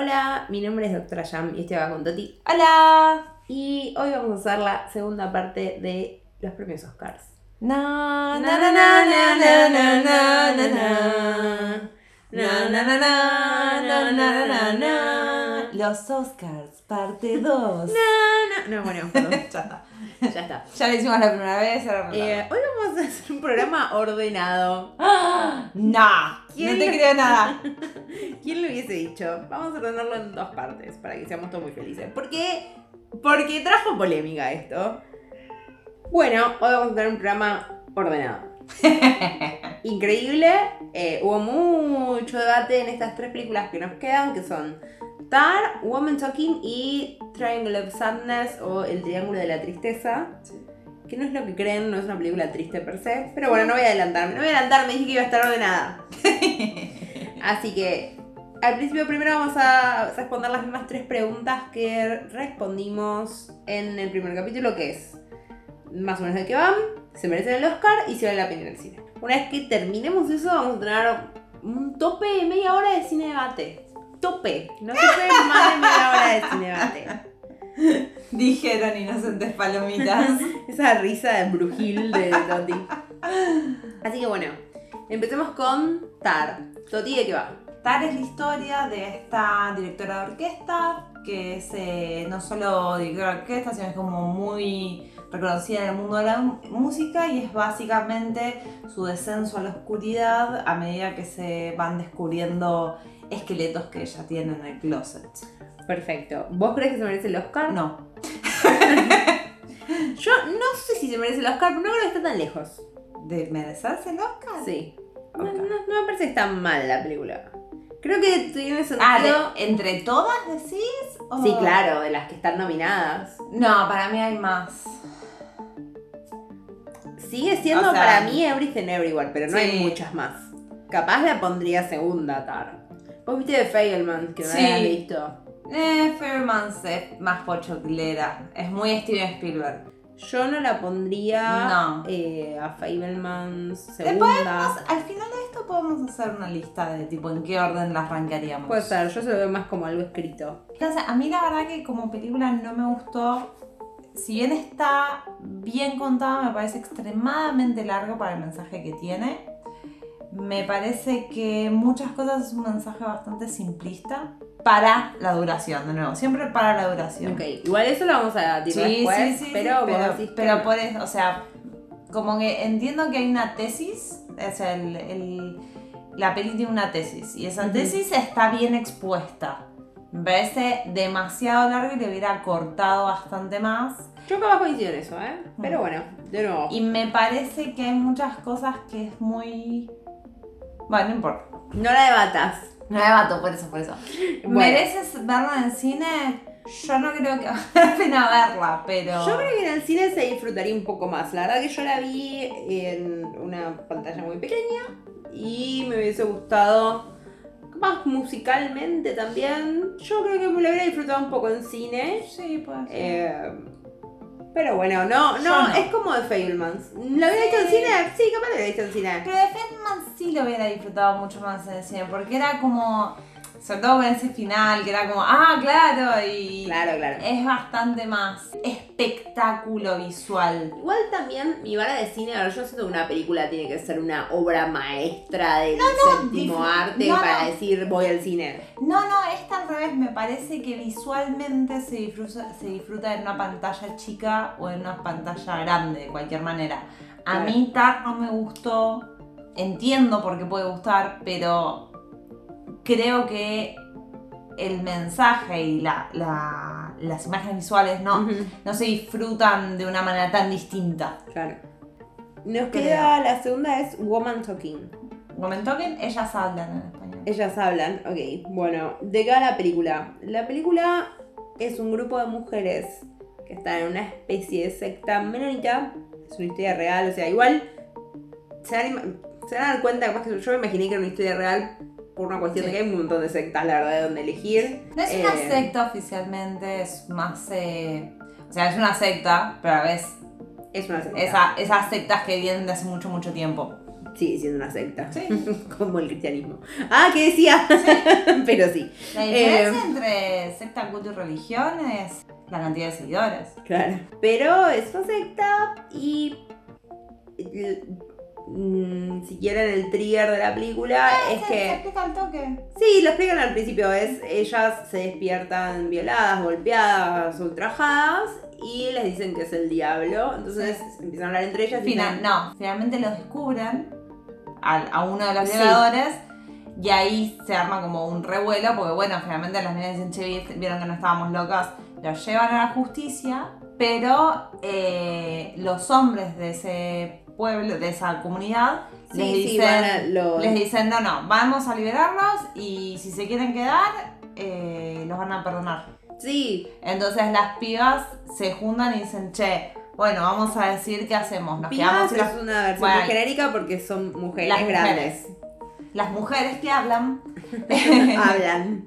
Hola, mi nombre es Doctora Jam y estoy acá con Toti. ¡Hola! Y hoy vamos a hacer la segunda parte de los premios Oscars. Na, na, na, na, na, na, na, na, na, na. Na, na, na, na, na, na, na, na. Los Oscars, parte 2. No, no, no, bueno, perdón. ya está. ya está. Ya lo hicimos la primera vez, ahora Eh, hoy vamos a hacer un programa ordenado. ¡Ah! ¡Nah! No ¿Quién te creo nada. ¿Quién lo hubiese dicho? Vamos a ordenarlo en dos partes para que seamos todos muy felices. ¿Por qué? Porque trajo polémica esto. Bueno, hoy vamos a tener un programa ordenado. Increíble. eh, hubo mucho debate en estas tres películas que nos quedan, que son Tar, Woman Talking y Triangle of Sadness o El Triángulo de la Tristeza. Que no es lo que creen, no es una película triste per se. Pero bueno, no voy a adelantarme. No voy a adelantarme, dije que iba a estar ordenada. Así que al principio primero vamos a responder las mismas tres preguntas que respondimos en el primer capítulo, que es más o menos de qué van, se merecen el Oscar y si vale la pena ir al cine. Una vez que terminemos eso, vamos a tener un tope de media hora de cine debate. Tope. No se puede más de media hora de cine debate. Dijeron inocentes palomitas. Esa risa de Brujil de Toti. Así que bueno, empecemos con Tar. Toti, ¿de qué va? Tal es la historia de esta directora de orquesta, que es eh, no solo directora de orquesta, sino es como muy reconocida en el mundo de la música y es básicamente su descenso a la oscuridad a medida que se van descubriendo esqueletos que ella tiene en el closet. Perfecto. ¿Vos crees que se merece el Oscar? No, Yo no sé si se merece el Oscar, pero no creo que esté tan lejos. ¿de merecerse el Oscar? Sí. No, Ok. no- no me parece está mal la película. Creo que tiene sentido. Ah, ¿de- ¿entre todas decís? o- Sí, claro, de las que están nominadas. No, para mí hay más. Sigue siendo O sea- para mí Everything Everywhere, pero no hay muchas más. Capaz la pondría segunda, Tar. Vos viste de Fableman, que no Sí. habías visto. Eh, Fairmans es más pochoclera. Es muy Steven Spielberg. Yo no la pondría No. eh, a Fableman Le segunda. podemos- al final de esto podemos hacer una lista de tipo en qué orden las rankearíamos. Puede ser, yo se lo veo más como algo escrito. Entonces, a mí la verdad que como película no me gustó. Si bien está bien contada, me parece extremadamente largo para el mensaje que tiene. Me parece que muchas cosas es un mensaje bastante simplista para la duración, de nuevo, siempre para la duración. Ok, igual eso lo vamos a debatir Sí, después, sí, sí, pero, pero, pero no. por eso, o sea, como que entiendo que hay una tesis, o sea, el, el- la peli tiene una tesis y esa Ujú. tesis está bien expuesta. Me parece demasiado largo y le hubiera cortado bastante más. Yo capaz coincido en eso, ¿eh? Pero bueno, de nuevo. Y me parece que hay muchas cosas que es muy... Bueno, no importa. No la debatas. No me bato por eso, por eso. Bueno. ¿Mereces verla en cine? Yo no creo que valga la pena verla, pero... Yo creo que en el cine se disfrutaría un poco más. La verdad que yo la vi en una pantalla muy pequeña y me hubiese gustado más musicalmente también. Yo creo que me lo hubiera disfrutado un poco en cine. Sí, puede ser. Eh, pero bueno, no, no, no. es como de Fablemans. ¿La hubiera visto en Sí. cine? Sí, capaz la hubiera visto en cine. Pero de Fatman sí lo hubiera disfrutado mucho más en el cine, porque era como, sobre todo con ese final, que era como, ah, claro, y Claro, claro. es bastante más espectáculo visual. Igual también mi vara de cine, a ver, yo siento que una película tiene que ser una obra maestra del séptimo dif- arte no, para no. decir voy al cine. No, no, esta al revés, me parece que visualmente se disfruta, se disfruta en una pantalla chica o en una pantalla grande, de cualquier manera. A Claro. mí Tar no me gustó, entiendo por qué puede gustar, pero creo que el mensaje y la- la- las imágenes visuales no, se disfrutan de una manera tan distinta. Claro. Nos Creo. queda la segunda es Woman Talking. Women Talking, ellas hablan en español. Ellas hablan, ok. Bueno, de qué va la película. La película es un grupo de mujeres que están en una especie de secta menonita. Es una historia real, o sea, igual se van, a ima- se van a dar cuenta, capaz que yo me imaginé que era una historia real por una cuestión Sí. de que hay un montón de sectas, la verdad, de donde elegir. No es una Eh, secta oficialmente, es más... eh, o sea, es una secta, pero a la vez Es una secta. esa- esas sectas que vienen de hace mucho, mucho tiempo. Sigue siendo una secta. Sí. Como el cristianismo. Ah, ¿qué decía? Pero sí. La diferencia entre secta, culto y religión es la cantidad de seguidores. Claro. Pero es una secta y. mm, Si quieren el trigger de la película, es Se que. explica al toque. Sí, lo explican al principio, es ellas se despiertan violadas, golpeadas, ultrajadas y les dicen que es el diablo. Entonces empiezan a hablar entre ellas y Final, no, finalmente lo descubren a, uno de los Sí. violadores y ahí se arma como un revuelo porque bueno, finalmente las niñas dicen, che, vi- vieron que no estábamos locas, los llevan a la justicia, pero eh, los hombres de ese pueblo, de esa comunidad, Sí, les, dicen, van a- lo- les dicen, no, no, vamos a liberarlos y si se quieren quedar, eh, los van a perdonar. Sí, Entonces las pibas se juntan y dicen, che, bueno, vamos a decir qué hacemos. Nos Pibas quedamos es una versión Bueno, genérica porque son mujeres las grandes. las mujeres que hablan. Hablan.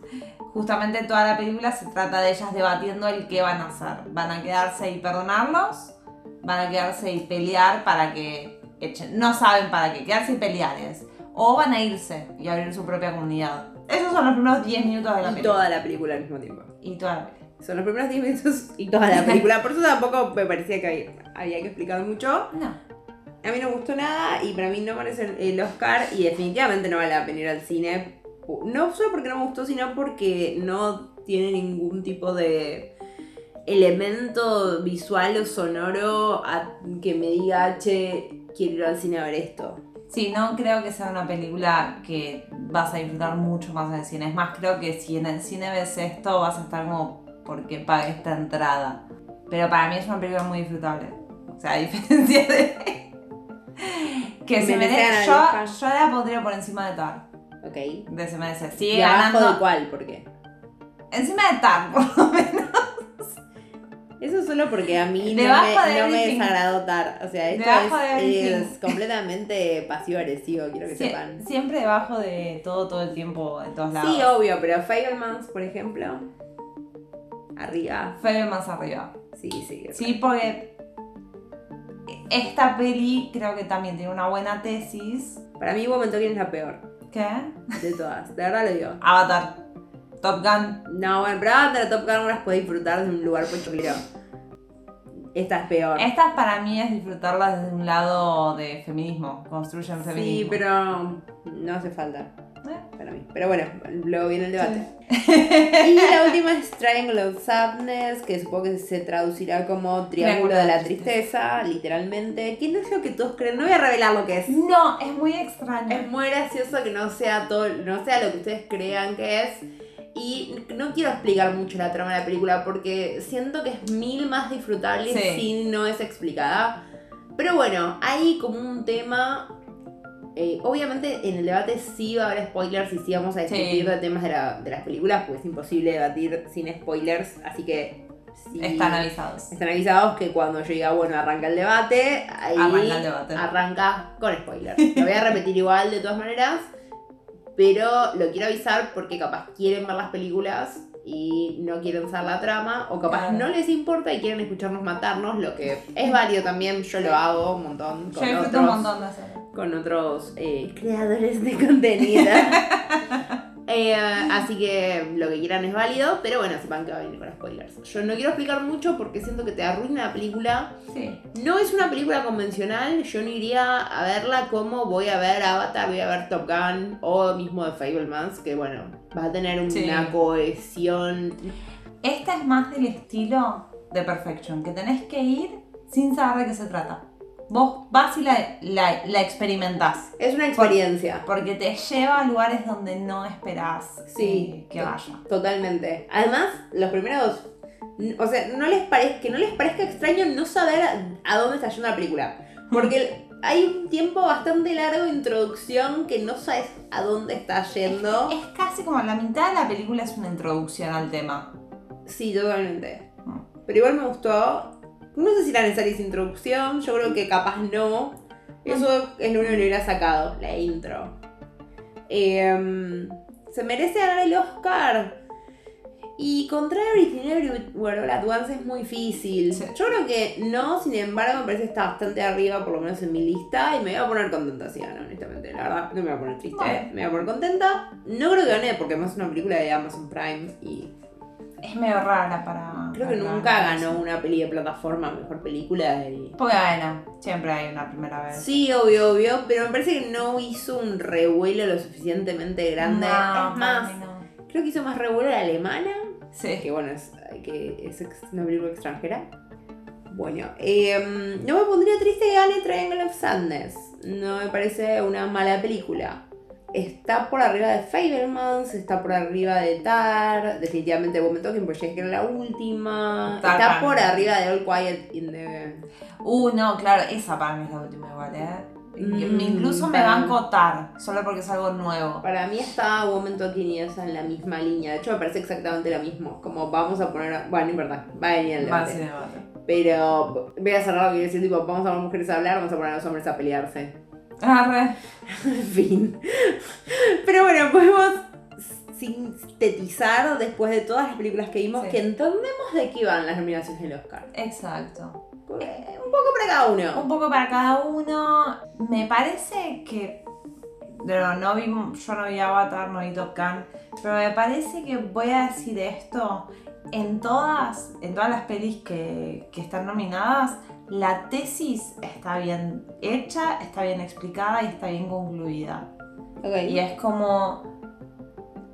Justamente toda la película se trata de ellas debatiendo el qué van a hacer. ¿Van a quedarse y perdonarlos? ¿Van a quedarse y pelear para que echen? No saben para qué, quedarse y pelear es. O van a irse y abrir su propia comunidad. Esos son los primeros 10 minutos de la Y película. toda la película al mismo tiempo. Y toda la película. Son los primeros 10 minutos y toda la película. Por eso tampoco me parecía que había, había que explicar mucho. No. A mí no me gustó nada y para mí no merece el Oscar y definitivamente no vale la pena ir al cine. No solo porque no me gustó, sino porque no tiene ningún tipo de elemento visual o sonoro a- que me diga, che, quiero ir al cine a ver esto. Sí, no creo que sea una película que vas a disfrutar mucho más en el cine. Es más, creo que si en el cine ves esto vas a estar como porque pague esta entrada. Pero para mí es una película muy disfrutable. O sea, a diferencia de... que se Merece Yo, yo la pondría por encima de Tar. Ok. De se merece. Sigue ¿Y abajo ganando... de cuál? ¿Por qué? Encima de Tar, por lo menos. Eso solo porque a mí no me, de no me desagradó Tar. O sea, esto de es, es completamente pasivo-agresivo, quiero que Sie- sepan. siempre debajo de todo, todo el tiempo, en todos lados. Sí, obvio, pero Fablemans, por ejemplo, arriba. Más arriba. Sí, sí. Sí, porque esta peli creo que también tiene una buena tesis. Para mí, Woman Talking es la peor ¿Qué? de todas. De verdad lo digo. Avatar. Top Gun. No, bueno, pero antes la Top Gun no las puedes disfrutar de un lugar pochoclero. Esta es peor. Esta para mí es disfrutarla desde un lado de feminismo. Construyen feminismo. Sí, pero no hace falta Eh, para mí. Pero bueno, luego viene el debate. sí. Y la última es Triangle of Sadness, que supongo que se traducirá como Triángulo de la Tristeza, literalmente. Que no es lo que todos creen, no voy a revelar lo que es. No, es muy extraño. Es muy gracioso que no sea todo, no sea lo que ustedes crean que es. Y no quiero explicar mucho la trama de la película porque siento que es mil más disfrutable Sí. si no es explicada. Pero bueno, hay como un tema. eh, obviamente en el debate sí va a haber spoilers y sí vamos a discutir Sí. de temas de, la- de las películas, pues es imposible debatir sin spoilers. Así que sí, Están avisados. están avisados que cuando yo diga, bueno, arranca el debate, ahí Arranca el debate. arranca con spoilers. Lo voy a repetir igual de todas maneras, pero lo quiero avisar porque capaz quieren ver las películas y no quieren saber la trama, o capaz Claro. no les importa y quieren escucharnos matarnos, lo que es válido también, yo lo hago un montón con otros, un montón de hacerlo. con otros eh, creadores de contenido. Eh, así que lo que quieran es válido, pero bueno, sepan que va a venir con spoilers. Yo no quiero explicar mucho porque siento que te arruina la película. Sí. No es una película convencional, yo no iría a verla como voy a ver Avatar, voy a ver Top Gun o mismo de Fablemans, que bueno, va a tener una Sí. cohesión. Esta es más del estilo de Perfection, que tenés que ir sin saber de qué se trata. Vos vas y la, la, la experimentás. Es una experiencia. Porque te lleva a lugares donde no esperás Sí, eh, que vaya. Totalmente. Además, los primeros. O sea, no les parez- que no les parezca extraño no saber a, dónde está yendo la película. Porque hay un tiempo bastante largo de introducción que no sabes a dónde está yendo. Es casi como la mitad de la película es una introducción al tema. Sí, totalmente. Mm. Pero igual me gustó. No sé si era necesaria esa introducción, yo creo que capaz no. Eso es lo único que le hubiera sacado, la intro. Em, ¿Se merece ganar el Oscar? Y contra Everything Everywhere All At Once es muy difícil. Sí. Yo creo que no, sin embargo, me parece que está bastante arriba, por lo menos en mi lista, y me voy a poner contenta si gana, honestamente. La verdad, no me voy a poner triste, Bueno. me voy a poner contenta. No creo que gane porque además es una película de Amazon Prime y Es medio rara para. creo que nunca ganó una peli de plataforma mejor película. Y... Porque bueno, siempre hay una primera vez. Sí, obvio, obvio, pero me parece que no hizo un revuelo lo suficientemente grande. No, es más, no. creo que hizo más revuelo la alemana Sí. que bueno, es, que es una película extranjera. Bueno, eh, no me pondría triste que gane Triangle of Sadness. No me parece una mala película. Está por arriba de Fablemans, está por arriba de Tar, definitivamente Woman Talking, porque ya que era la última. Tar está por arriba de All Quiet in the... Uh, no, claro, esa para mí es la última igual, ¿eh? Mm, Incluso me banco Tar, solo porque es algo nuevo. Para mí está Woman Talking y esa en la misma línea. De hecho, me parece exactamente lo mismo. Como vamos a poner... Bueno, no importa, va a venir el Va, debate. sí, debate. Pero voy a cerrar lo que quiero decir, tipo, vamos a ver mujeres a hablar, vamos a poner a los hombres a pelearse. Arre. En fin. Pero bueno, podemos sintetizar después de todas las películas que vimos Sí. que entendemos de qué van las nominaciones del Oscar. Exacto. Eh, Un poco para cada uno. Un poco para cada uno. Me parece que. No, no vi, yo no vi Avatar, no vi Top Gun, pero me parece que voy a decir esto. En todas, en todas las pelis que, que están nominadas, la tesis está bien hecha, está bien explicada y está bien concluida. Ok. Y es como.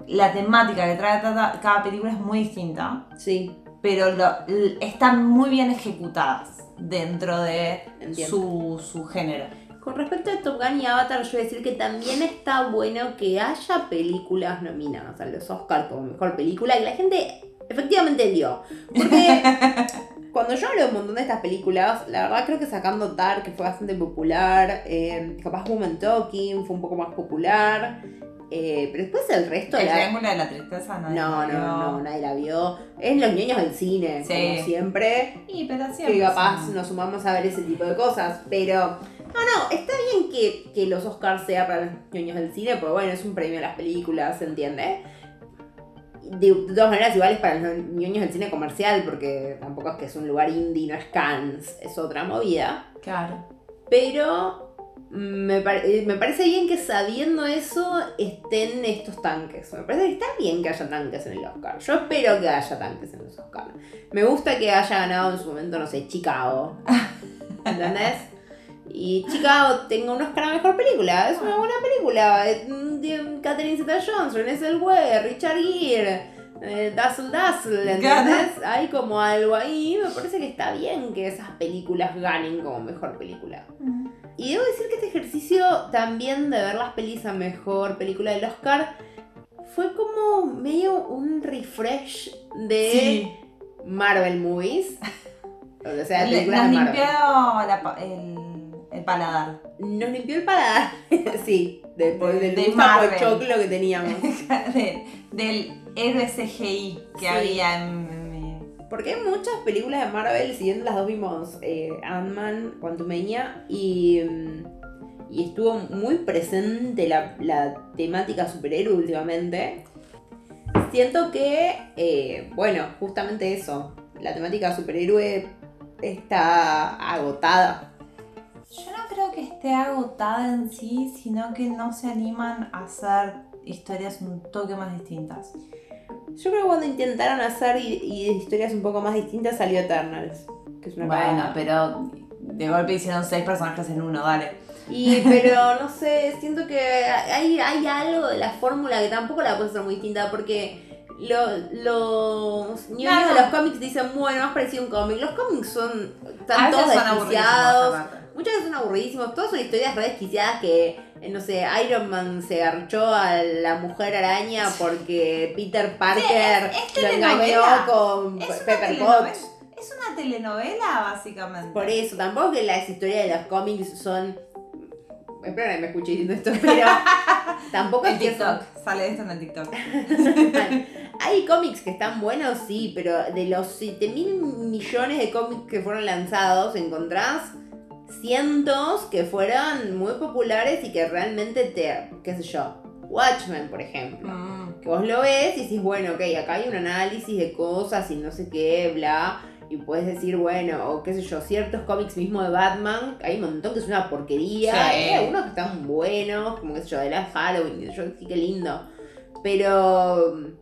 La temática que trae cada, película es muy distinta, Sí, pero lo- están muy bien ejecutadas dentro de su, su género. Con respecto a Top Gun y Avatar, yo voy a decir que también está bueno que haya películas nominadas a los Oscars como mejor película y la gente efectivamente vio. Porque cuando yo hablo de un montón de estas películas, la verdad creo que sacando Tar, que fue bastante popular, eh, capaz Woman Talking fue un poco más popular, eh, pero después el resto El la- triángulo de la tristeza no No, no, no, nadie la vio. Es los niños del cine, Sí. como siempre Y pero siempre que capaz nos sumamos a ver ese tipo de cosas, pero no, no, está bien que, que los Oscars sea para los niños del cine, porque bueno, es un premio a las películas, ¿se entiende? De, de todas maneras, igual es para los niños del cine comercial, porque tampoco es que es un lugar indie, no es Cannes, es otra movida. Claro. Pero me, pare- me parece bien que sabiendo eso estén estos tanques. Me parece que está bien que haya tanques en el Oscar. Yo espero que haya tanques en los Oscars. Me gusta que haya ganado en su momento, no sé, Chicago. ¿Entendés? Y Chicago tenga un Oscar a mejor película. Es una buena película. Eh, de Catherine Zeta Johnson, Renée Zellweger, Richard Gere, eh, Dazzle Dazzle, ¿entendés? Hay como algo ahí. Me parece que está bien que esas películas ganen como mejor película. Y debo decir que este ejercicio también de ver las pelis a mejor película del Oscar fue como medio un refresh de Sí. Marvel movies. O sea, Le- de la el, el paladar. Nos limpió el paladar. sí, después del De pochoclo que teníamos. De- del héroe CGI que Sí. había en, Porque hay muchas películas de Marvel, si bien las dos vimos eh, Ant-Man, Quantumania, y, mm, y estuvo muy presente la, la temática superhéroe últimamente. Siento que, eh, bueno, justamente eso, la temática superhéroe está agotada. Creo que esté agotada en sí, sino que no se animan a hacer historias un toque más distintas. Yo creo que cuando intentaron hacer y, y historias un poco más distintas salió Eternals, que es una Bueno, cagada. pero de golpe hicieron seis personajes en uno, dale. Y, pero no sé, siento que hay, hay algo de la fórmula que tampoco la puede ser muy distinta porque lo- los no. de los cómics dicen, bueno, más parecido a un cómic. Los cómics son están todos desquiciados. Muchas veces son aburridísimos, todas son historias re desquiciadas que, eh, no sé, Iron Man se garchó a la mujer araña porque Peter Parker es lo engañó con Es Pepper. Potts. Es una telenovela, básicamente. Por eso, tampoco que las historias de los cómics son. Espero que me escuché diciendo esto, pero tampoco es que. TikTok, sale esto en el TikTok. Hay cómics que están buenos, sí, pero de los 7 mil millones de cómics que fueron lanzados, encontrás cientos que fueron muy populares y que realmente te. qué sé yo. Watchmen, por ejemplo. Mm. Que vos lo ves y decís, bueno, ok, acá hay un análisis de cosas y no sé qué, bla. Y puedes decir, bueno, o qué sé yo, ciertos cómics mismo de Batman, hay un montón que es una porquería. Sí. Hay algunos que están buenos, como qué sé yo, de la Halloween, yo sí que lindo. Pero.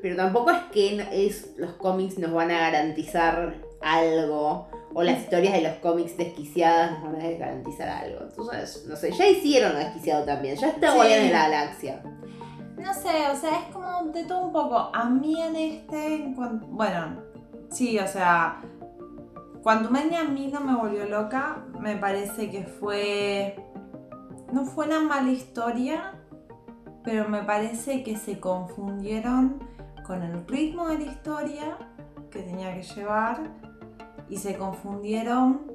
Pero tampoco es que es, los cómics nos van a garantizar algo. O las historias de los cómics desquiciadas nos van a garantizar algo. Entonces, no sé, ya hicieron lo desquiciado también. Ya está Sí. De la Galaxia. No sé, o sea, es como de todo un poco. A mí en este, en bueno, sí, o sea, Quantumania a mí no me volvió loca. Me parece que fue. No fue una mala historia, pero me parece que se confundieron con el ritmo de la historia que tenía que llevar y se confundieron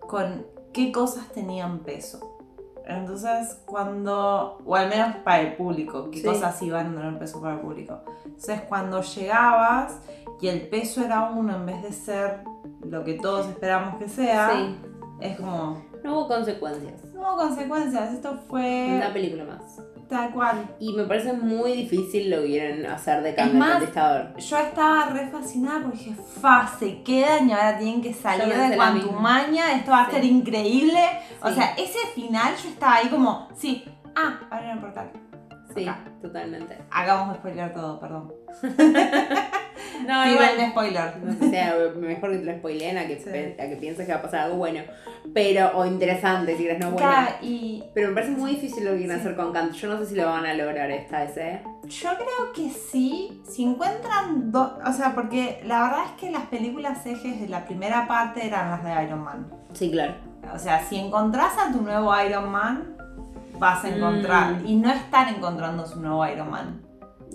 con qué cosas tenían peso. Entonces, cuando, o al menos para el público, qué Sí. cosas iban a tener peso para el público. Entonces, cuando llegabas y el peso era uno en vez de ser lo que todos esperamos que sea, Sí. es como, No hubo consecuencias. no hubo consecuencias, esto fue Una película más. Tal cual. Y me parece muy difícil lo que quieren hacer de cambio más, contestador. Yo estaba re fascinada porque dije, fa, se quedan y ahora tienen que salir de. Quantumania, esto va a Sí. ser increíble. O sea, ese final yo estaba ahí como, sí, ah, abrieron el portal. Sí, acá. totalmente. Hagamos spoiler todo, perdón. No, Tiren igual. spoiler. No sé si sea mejor que te lo spoileen a que, Sí. pe- a que pienses que va a pasar algo bueno. Pero, o interesante, si crees no bueno. Claro, y Pero me parece muy difícil lo que quieren Sí. hacer con Kant. Yo no sé si lo van a lograr esta vez, ¿eh? yo creo que sí, si encuentran dos, o sea, porque la verdad es que las películas ejes de la primera parte eran las de Iron Man. Sí, claro. O sea, si encontrás a tu nuevo Iron Man, vas a encontrar. Mm. Y no están encontrando su nuevo Iron Man.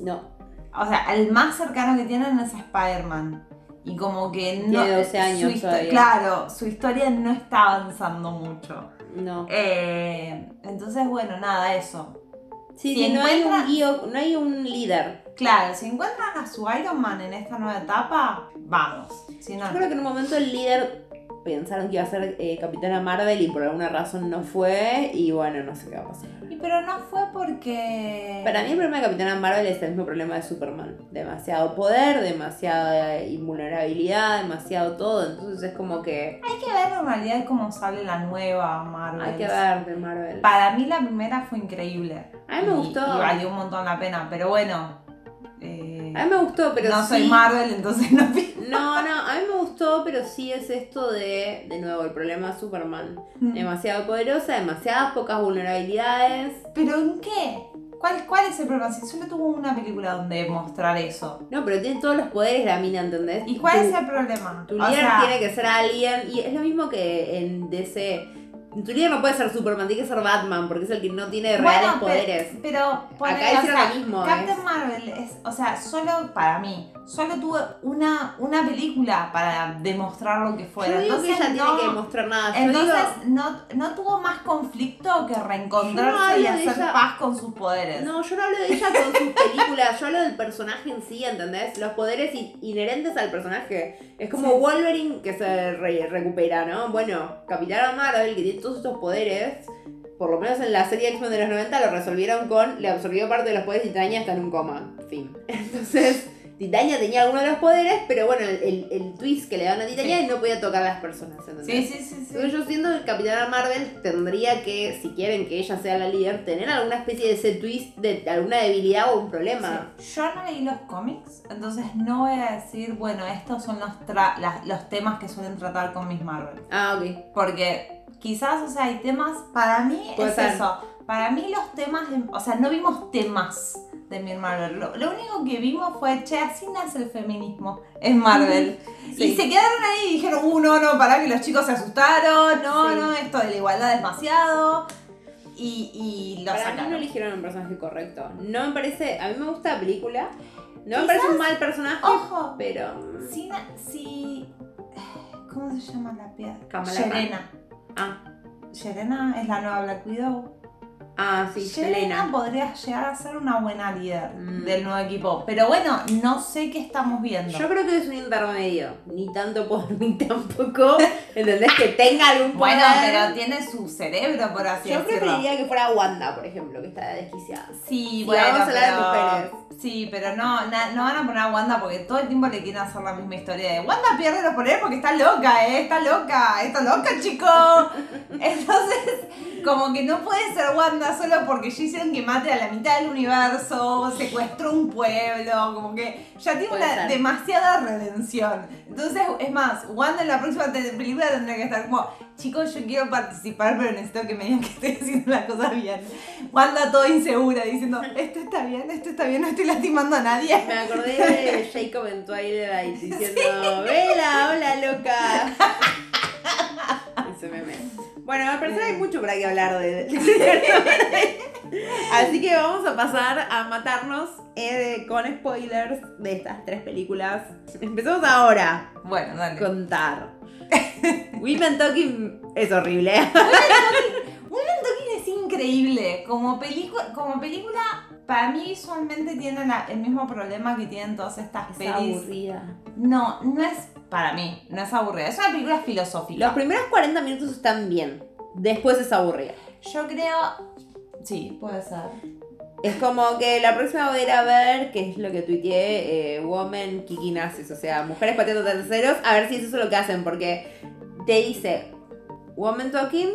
No. O sea, el más cercano que tienen es Spider-Man. Y como que no. Tiene 12 años su todavía. Claro, su historia no está avanzando mucho. No. Eh, entonces, bueno, nada, eso. Sí, si sí, no hay un guío, no hay un líder. Claro, si encuentran a su Iron Man en esta nueva etapa, vamos. Si no, Yo creo que en un momento el líder pensaron que iba a ser eh, Capitana Marvel y por alguna razón no fue. Y bueno, no sé qué va a pasar. Y pero no fue porque. Para mí el problema de Capitana Marvel es el mismo problema de Superman. Demasiado poder, demasiada invulnerabilidad, demasiado todo. Entonces es como que Hay que ver en realidad cómo sale la nueva Marvel. hay que ver de Marvel. Para mí la primera fue increíble. A mí me Y- gustó. Y valió un montón la pena, pero bueno. eh, A mí me gustó, pero no sí. soy Marvel, entonces no. No, no, a mí me gustó, pero sí es esto de, de nuevo, el problema de Superman. Demasiado poderosa, demasiadas pocas vulnerabilidades. ¿Pero en qué? ¿Cuál, ¿Cuál es el problema? Si solo tuvo una película donde mostrar eso. No, pero tiene todos los poderes la mina, ¿entendés? ¿Y cuál Tu- es el problema? Tu O líder sea, tiene que ser alguien, y es lo mismo que en DC. Tu líder no puede ser Superman, tiene que ser Batman, porque es el que no tiene bueno, reales poderes. Pero, Acá hicieron lo mismo, Captain es- Marvel es, o sea, solo para mí, solo tuvo una, una película para demostrar lo que fuera. Yo digo que entonces ella no, tiene que demostrar nada. Yo Entonces digo, no, no tuvo más conflicto que no reencontrarse y hacer ella- paz con sus poderes. no, yo no hablo de ella con sus películas, yo hablo del personaje en sí, ¿entendés? Los poderes inherentes al personaje. Es como Sí. Wolverine que se re- recupera, ¿no? Bueno, Capitana Marvel, que tiene todos estos poderes, por lo menos en la serie X-Men de los 90 lo resolvieron con, le absorbió parte de los poderes y Titania está en un coma. Fin. Entonces, Titania tenía algunos de los poderes, pero bueno, el, el- el twist que le dan a Titania Sí. es no podía tocar a las personas, ¿entendés? Sí, sí, sí, sí. Entonces yo siento que Capitana Marvel tendría que, si quieren que ella sea la líder, tener alguna especie de ese twist de alguna debilidad o un problema. Sí. Yo no leí los cómics, entonces no voy a decir, bueno, estos son los, tra- las- los temas que suelen tratar con Miss Marvel. Ah, ok. Porque quizás, o sea, hay temas, para mí Puede es ser. eso. Para mí los temas, de- o sea, no vimos temas de Miss Marvel. Lo, lo único que vimos fue, che, así nace el feminismo en Marvel. Sí. Y se quedaron ahí y dijeron, uh, no, no, para que los chicos se asustaron, no, Sí. no, esto de la igualdad es demasiado. Y, y lo Para mí no eligieron un personaje correcto. No me parece, a mí me gusta la película. No me parece un mal personaje, Ojo, pero... si, si- ¿Cómo se llama la piedra? Serena. Ah, Serena es la nueva Black Widow. Ah, sí, Yelena Selena. podría llegar a ser una buena líder Mm. del nuevo equipo. Pero bueno, no sé qué estamos viendo. Yo creo que es un intermedio. Ni tanto poder, ni tampoco. ¿Entendés? Que tenga algún poder. bueno, pero tiene su cerebro, por así Yo decirlo. preferiría que fuera Wanda, por ejemplo, que está desquiciada. Sí, Si bueno, vamos a hablar de mujeres. Sí, pero no, na- no van a poner a Wanda porque todo el tiempo le quieren hacer la misma historia de Wanda pierde los poderes porque está loca, ¿eh? Está loca, está loca, chico. Entonces, como que no puede ser Wanda solo porque ya hicieron que mate a la mitad del universo, secuestró un pueblo, como que ya tiene una ser. demasiada redención. Entonces, es más, Wanda en la próxima película tendría que estar como, chicos, yo quiero participar, pero necesito que me digan que estoy haciendo las cosas bien. Wanda toda insegura, diciendo, esto está bien, esto está bien, no estoy lastimando a nadie. Me acordé de Jacob en Twilight diciendo, Vela, hola loca. Ese meme. Bueno, me parece que hay mucho para que hablar de, Así que vamos a pasar a matarnos eh, con spoilers de estas tres películas. Empezamos ahora Bueno, dale. contar. Women Talking es horrible. Women Talking es increíble. Como, película, para mí visualmente tiene la- el mismo problema que tienen todas estas Es pelis. aburrida. No, no es para mí, no es aburrida. Es una película filosófica. Los primeros 40 minutos están bien. Después es aburrida. Yo creo. Sí, puede ser. Es como que la próxima voy a ir a ver, que es lo que tuiteé, eh, Woman Kiki o sea, mujeres pateando terceros, a ver si es eso lo que hacen, porque te dice Woman Talking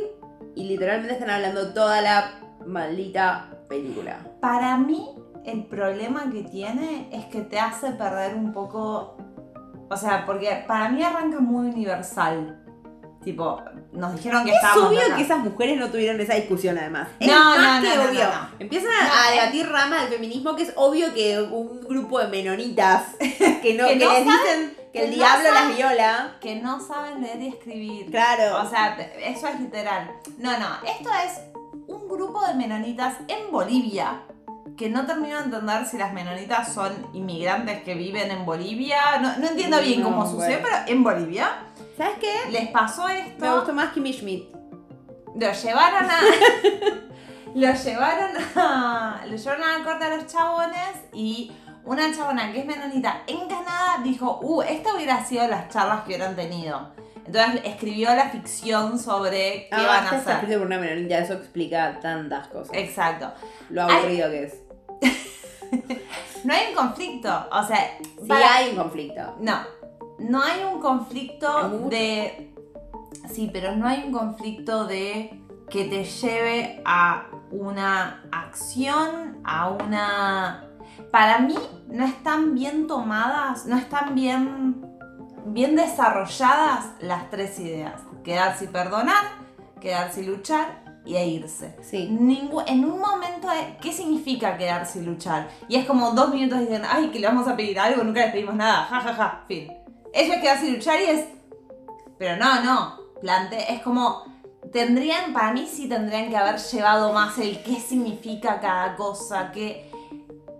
y literalmente están hablando toda la maldita película. Para mí, el problema que tiene es que te hace perder un poco. O sea, porque para mí arranca muy universal. Tipo, nos dijeron que Es estábamos obvio locas. que esas mujeres no tuvieron esa discusión además. Es No, más no, que no, obvio. Empiezan a, es- debatir ramas del feminismo que es obvio que un grupo de menonitas que no, Que que les dicen que que el diablo las viola. Que no saben leer y escribir. Claro. O sea, eso es literal. No, no, esto es un grupo de menonitas en Bolivia que no termino de entender si las menonitas son inmigrantes que viven en Bolivia. No, no entiendo bien No, cómo sucede, bueno. pero en Bolivia ¿Sabes qué? les pasó Me esto. gustó más Kimmy Schmidt. Lo llevaron a. lo llevaron a. Lo llevaron a la corte a los chabones y una chabona que es menonita en Canadá dijo: Uh, esta hubiera sido las charlas que hubieran tenido. Entonces escribió la ficción sobre qué Ah, van a hacer. escrito por una menonita, eso explica tantas cosas. Exacto. Lo aburrido que es. No hay un conflicto. O sea, Sí para- hay un conflicto. No, no hay un conflicto de. Sí, pero no hay un conflicto de que te lleve a una acción, a una. Para mí no están bien tomadas, no están bien, bien desarrolladas las tres ideas. Quedarse y perdonar, quedarse y luchar y e irse. Sí. Ningú- en un momento, de, ¿qué significa quedarse y luchar? Y es como dos minutos y dicen, ay, que le vamos a pedir algo, nunca les pedimos nada, ja, ja, ja, fin. Eso es quedarse y luchar y es... Pero no, no, plante, es como... Tendrían, para mí sí tendrían que haber llevado más el qué significa cada cosa, que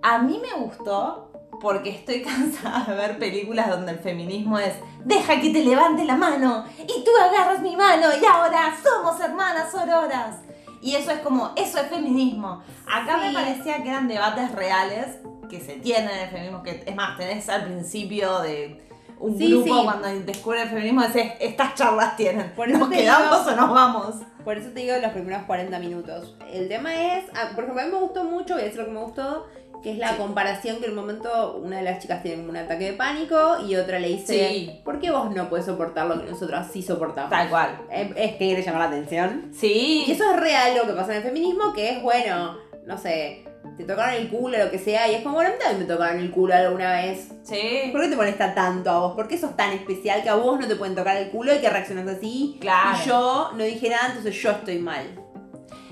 a mí me gustó porque estoy cansada de ver películas donde el feminismo es deja que te levante la mano y tú agarras mi mano y ahora somos hermanas auroras. Y eso es como, eso es feminismo. Acá me Sí. parecía que eran debates reales que se tienen en el feminismo, que es más, tenés al principio de un Sí, grupo sí. cuando descubre el feminismo, es, estas charlas tienen. Por ¿Nos quedamos digo- o nos vamos? Por eso te digo los primeros 40 minutos. El tema es, ah, por ejemplo, a mí me gustó mucho, voy a decir lo que me gustó, que es la Sí. comparación que en un momento una de las chicas tiene un ataque de pánico y otra le dice, Sí. ¿por qué vos no puedes soportar lo que nosotros sí soportamos? Tal cual. Es, es que quiere llamar la atención. Sí. Y eso es real lo que pasa en el feminismo, que es, bueno, no sé, te tocaron el culo o lo que sea, y es como, bueno, a mí también me tocaron el culo alguna vez. Sí. ¿Por qué te molesta tanto a vos? ¿Por qué sos tan especial que a vos no te pueden tocar el culo y que reaccionas así? Claro. Y yo no dije nada, entonces yo estoy mal.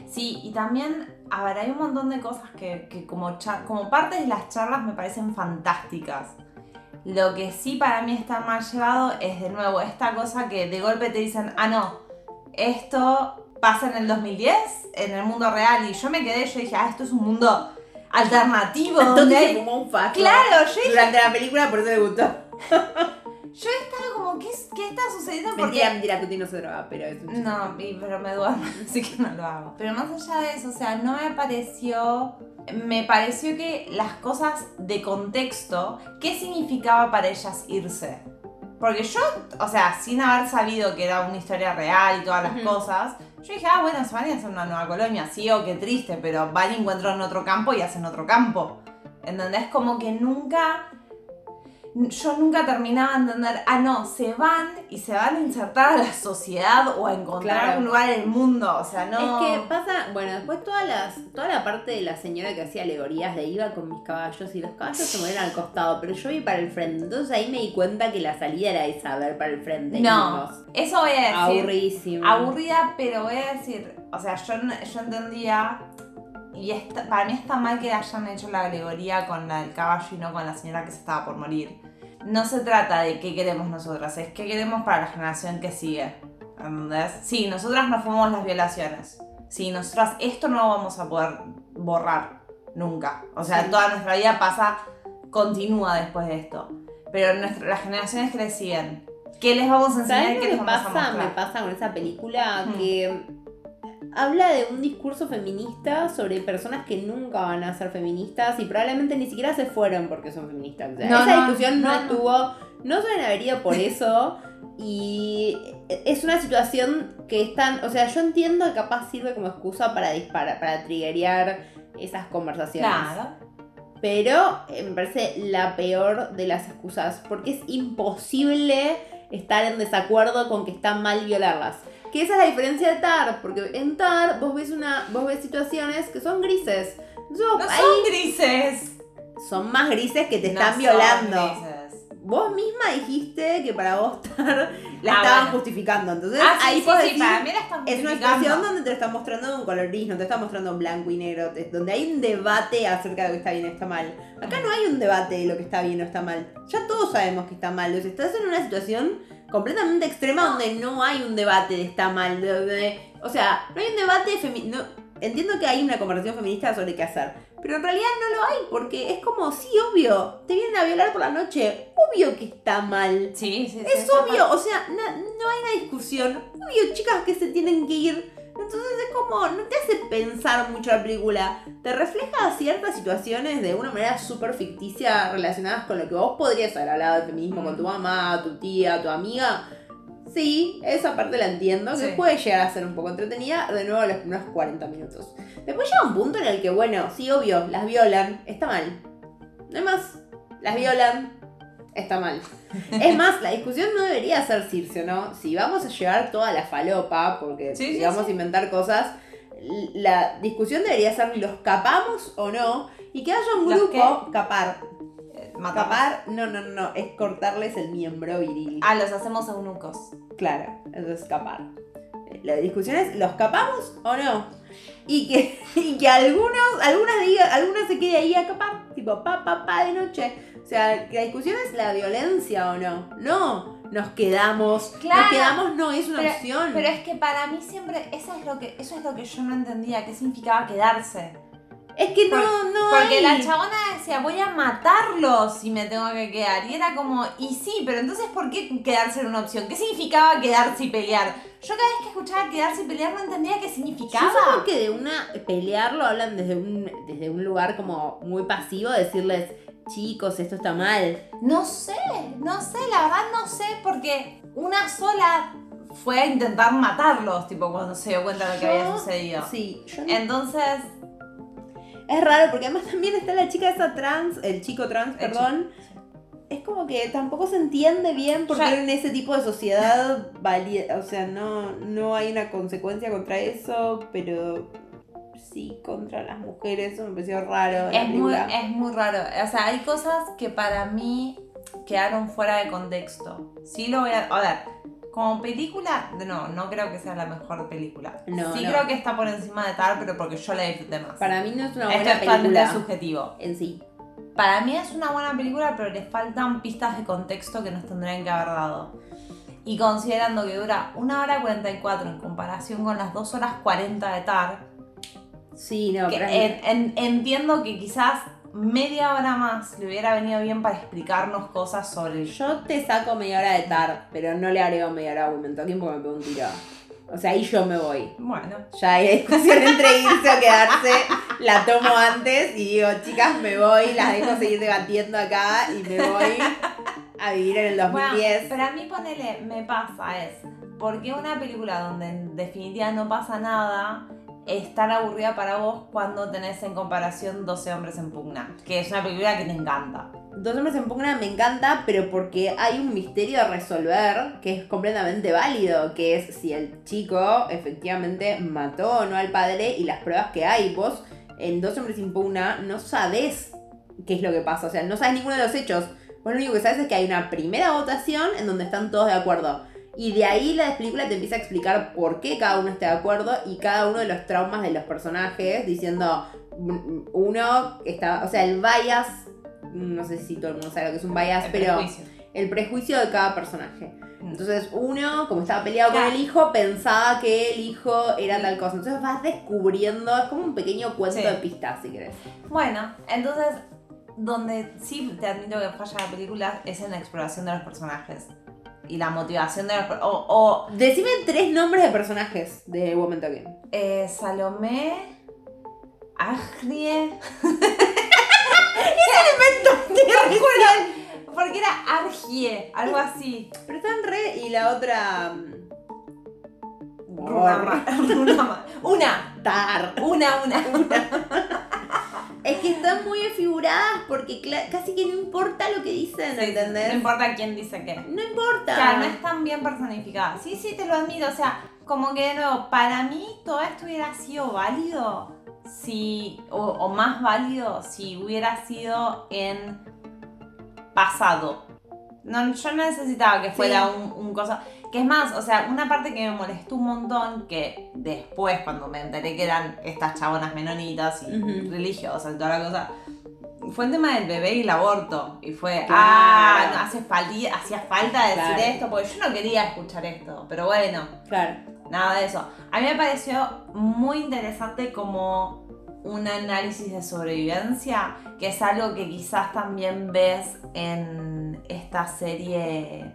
Sí, y también, a ver, hay un montón de cosas que, que como, como parte de las charlas me parecen fantásticas. Lo que sí para mí está mal llevado es de nuevo esta cosa que de golpe te dicen, ah, no, esto pasa en el 2010, en el mundo real, y yo me quedé, yo dije, ah, esto es un mundo alternativo. donde Entonces se hay- fumó un fajo. Claro, yo dije, Durante la película, por eso le gustó. yo estaba como, ¿qué, qué está sucediendo? Mentira, mentira, Tuti no se droga, pero es un chiste. No, y- pero me duermo, así que no lo hago. Pero más allá de eso, o sea, no me pareció. Me pareció que las cosas de contexto, ¿qué significaba para ellas irse? Porque yo, o sea, sin haber sabido que era una historia real y todas las Ujú. cosas, yo dije, ah, bueno, se van a ir a hacer una nueva colonia, sí, o qué triste, pero van y encuentran otro campo y hacen otro campo. ¿Entendés? Como que nunca yo nunca terminaba de entender, ah, no, se van y se van a insertar a la sociedad o a encontrar Claro. un lugar en el mundo, o sea, no... Es que pasa, bueno, después todas las, toda la parte de la señora que hacía alegorías de iba con mis caballos y los caballos se movían al costado, pero yo vi para el frente. Entonces ahí me di cuenta que la salida era esa, ver para el frente. No, eso voy a decir. Aburridísimo. Aburrida, pero voy a decir, o sea, yo, yo entendía, y está- para mí está mal que hayan hecho la alegoría con la del caballo y no con la señora que se estaba por morir. No se trata de qué queremos nosotras, es qué queremos para la generación que sigue. ¿Entendés? Sí, nosotras no fuimos las violaciones. Sí, nosotras esto no lo vamos a poder borrar nunca. O sea, Sí. toda nuestra vida pasa, continúa después de esto. Pero nuestra- las generaciones que le siguen, ¿qué les vamos a enseñar ¿Sabes y qué les vamos a pasa? mostrar? Me pasa con esa película Hmm. que habla de un discurso feminista sobre personas que nunca van a ser feministas y probablemente ni siquiera se fueron porque son feministas. O sea, No, esa no, discusión no, no, no. estuvo, no suelen haber ido por eso y es una situación que están, o sea, yo entiendo que capaz sirve como excusa para disparar, para triggerear esas conversaciones. Claro. Pero eh, me parece la peor de las excusas, porque es imposible estar en desacuerdo con que está mal violarlas. Que esa es la diferencia de TAR, porque en TAR vos ves una, vos ves situaciones que son grises. Vos No ahí son grises. son más grises que te No están violando. grises. Vos misma dijiste que para vos TAR la Ah, estaban bueno. justificando. Entonces Ah, sí, ahí sí, podés sí, decir, para mí la están es una situación donde te lo están mostrando en color gris, no te está mostrando en blanco y negro, donde hay un debate acerca de lo que está bien o está mal. Acá no hay un debate de lo que está bien o está mal. Ya todos sabemos que está mal. O sea, estás en una situación completamente extrema donde no hay un debate de está mal. de- de- o sea, no hay un debate feminista. entiendo que hay una conversación feminista sobre qué hacer. Pero en realidad no lo hay, porque es como, sí, obvio, te vienen a violar por la noche. Obvio que está mal. Sí, sí, sí. Es obvio, o sea, na- no hay una discusión. Obvio, chicas que se tienen que ir. Entonces es como, no te hace pensar mucho la película. Te refleja ciertas situaciones de una manera súper ficticia relacionadas con lo que vos podrías haber hablado de feminismo con tu mamá, tu tía, tu amiga. Sí, esa parte la entiendo, que Sí. puede llegar a ser un poco entretenida, de nuevo los primeros 40 minutos. Después llega un punto en el que, bueno, sí, obvio, las violan, está mal. No hay más, las violan, está mal. Es más, la discusión no debería ser Circe, ¿no? Si vamos a llevar toda la falopa, porque Sí, sí, digamos sí. inventar cosas, la discusión debería ser los capamos o no, y que haya un ¿Los grupo, capar. Eh, matamos. Capar, no, no, no, no, es cortarles el miembro viril. Ah, los hacemos eunucos. Claro, eso es capar. Eh, La discusión es, ¿los capamos o no? Y que, y que algunos, algunas digan, algunas se quede ahí a capar, tipo pa, pa, pa de noche. O sea, la discusión es la violencia o no. No, nos quedamos. Claro, nos quedamos no es una pero, opción. Pero es que para mí siempre, eso es lo que, eso es lo que yo no entendía, qué significaba quedarse. Es que no, por- no Porque hay. la chabona decía, voy a matarlos si me tengo que quedar. Y era como, y sí, pero entonces ¿por qué quedarse era una opción? ¿Qué significaba quedarse y pelear? Yo cada vez que escuchaba quedarse y pelear no entendía qué Yo significaba. supongo que de una pelear lo hablan desde un, desde un lugar como muy pasivo, decirles, chicos, esto está mal. No sé, no sé, la verdad no sé, porque una sola fue a intentar matarlos, tipo, cuando se dio cuenta de lo que Yo- había sucedido. Sí, yo no Entonces, Es raro porque además también está la chica esa trans, el chico trans, El perdón. Es como que tampoco se entiende bien porque Ya- en ese tipo de sociedad valía, o sea, no, no hay una consecuencia contra eso, pero sí contra las mujeres, eso me pareció raro. es muy, es muy raro. O sea, hay cosas que para mí quedaron fuera de contexto. Sí lo voy a... A ver, como película, no, no creo que sea la mejor película. No, sí no. creo que está por encima de tal, pero porque yo la disfruté más. Para mí no es una Esto buena es totalmente película subjetivo. en sí. Para mí es una buena película, pero le faltan pistas de contexto que nos tendrían que haber dado. Y considerando que dura una hora 44 en comparación con las 2 horas 40 de TAR, Sí, no, que pero en- en- entiendo que quizás media hora más le hubiera venido bien para explicarnos cosas sobre el Yo te saco media hora de Tar, pero no le agrego media hora a Women Talking porque me pego un tiro. O sea, ahí yo me voy. Bueno, Ya hay discusión entre irse o quedarse. La tomo antes y digo, chicas, me voy, las dejo seguir debatiendo acá y me voy a vivir en el 2010. Bueno, pero a mí ponele, me pasa es, ¿por qué una película donde en definitiva no pasa nada es tan aburrida para vos cuando tenés en comparación 12 hombres en pugna? Que es una película que te encanta. Dos hombres en pugna me encanta, pero porque hay un misterio a resolver que es completamente válido, que es si el chico efectivamente mató o no al padre y las pruebas que hay. Vos en Dos hombres en pugna no sabés qué es lo que pasa, o sea, no sabes ninguno de los hechos. Vos lo único que sabes es que hay una primera votación en donde están todos de acuerdo. Y de ahí la película te empieza a explicar por qué cada uno está de acuerdo y cada uno de los traumas de los personajes, diciendo, mm, uno está, o sea, el bias, no sé si todo el mundo sabe lo que es un bias, El pero prejuicio. el prejuicio de cada personaje. Mm. Entonces uno, como estaba peleado Claro. con el hijo, pensaba que el hijo era tal cosa. Entonces vas descubriendo, es como un pequeño cuento Sí. de pistas, si querés. Bueno, entonces, donde sí te admito que falla la película es en la exploración de los personajes. Y la motivación de los... O, o Decime tres nombres de personajes de Woman Talking. eh, Salomé... Agrie... Porque era Argie, algo así. Pero están re y la otra... mm, Una, ma- una, ma- una, Tar. una, una. Es que están muy desfiguradas porque casi que no importa lo que dicen, Sí, ¿entendés? No importa quién dice qué. No importa. O sea, no es tan bien personificada. Sí, sí, te lo admito. O sea, como que de nuevo, para mí todo esto hubiera sido válido si. O, o más válido si hubiera sido en pasado. No, yo no necesitaba que fuera Sí. un, un cosa. Que es más, o sea, una parte que me molestó un montón, que después, cuando me enteré que eran estas chabonas menonitas y religiosas y toda la cosa, fue el tema del bebé y el aborto. Y fue, Claro. ah, no, hace fali- hacía falta decir Claro. esto, porque yo no quería escuchar esto. Pero bueno, Claro. nada de eso. A mí me pareció muy interesante como un análisis de sobrevivencia, que es algo que quizás también ves en esta serie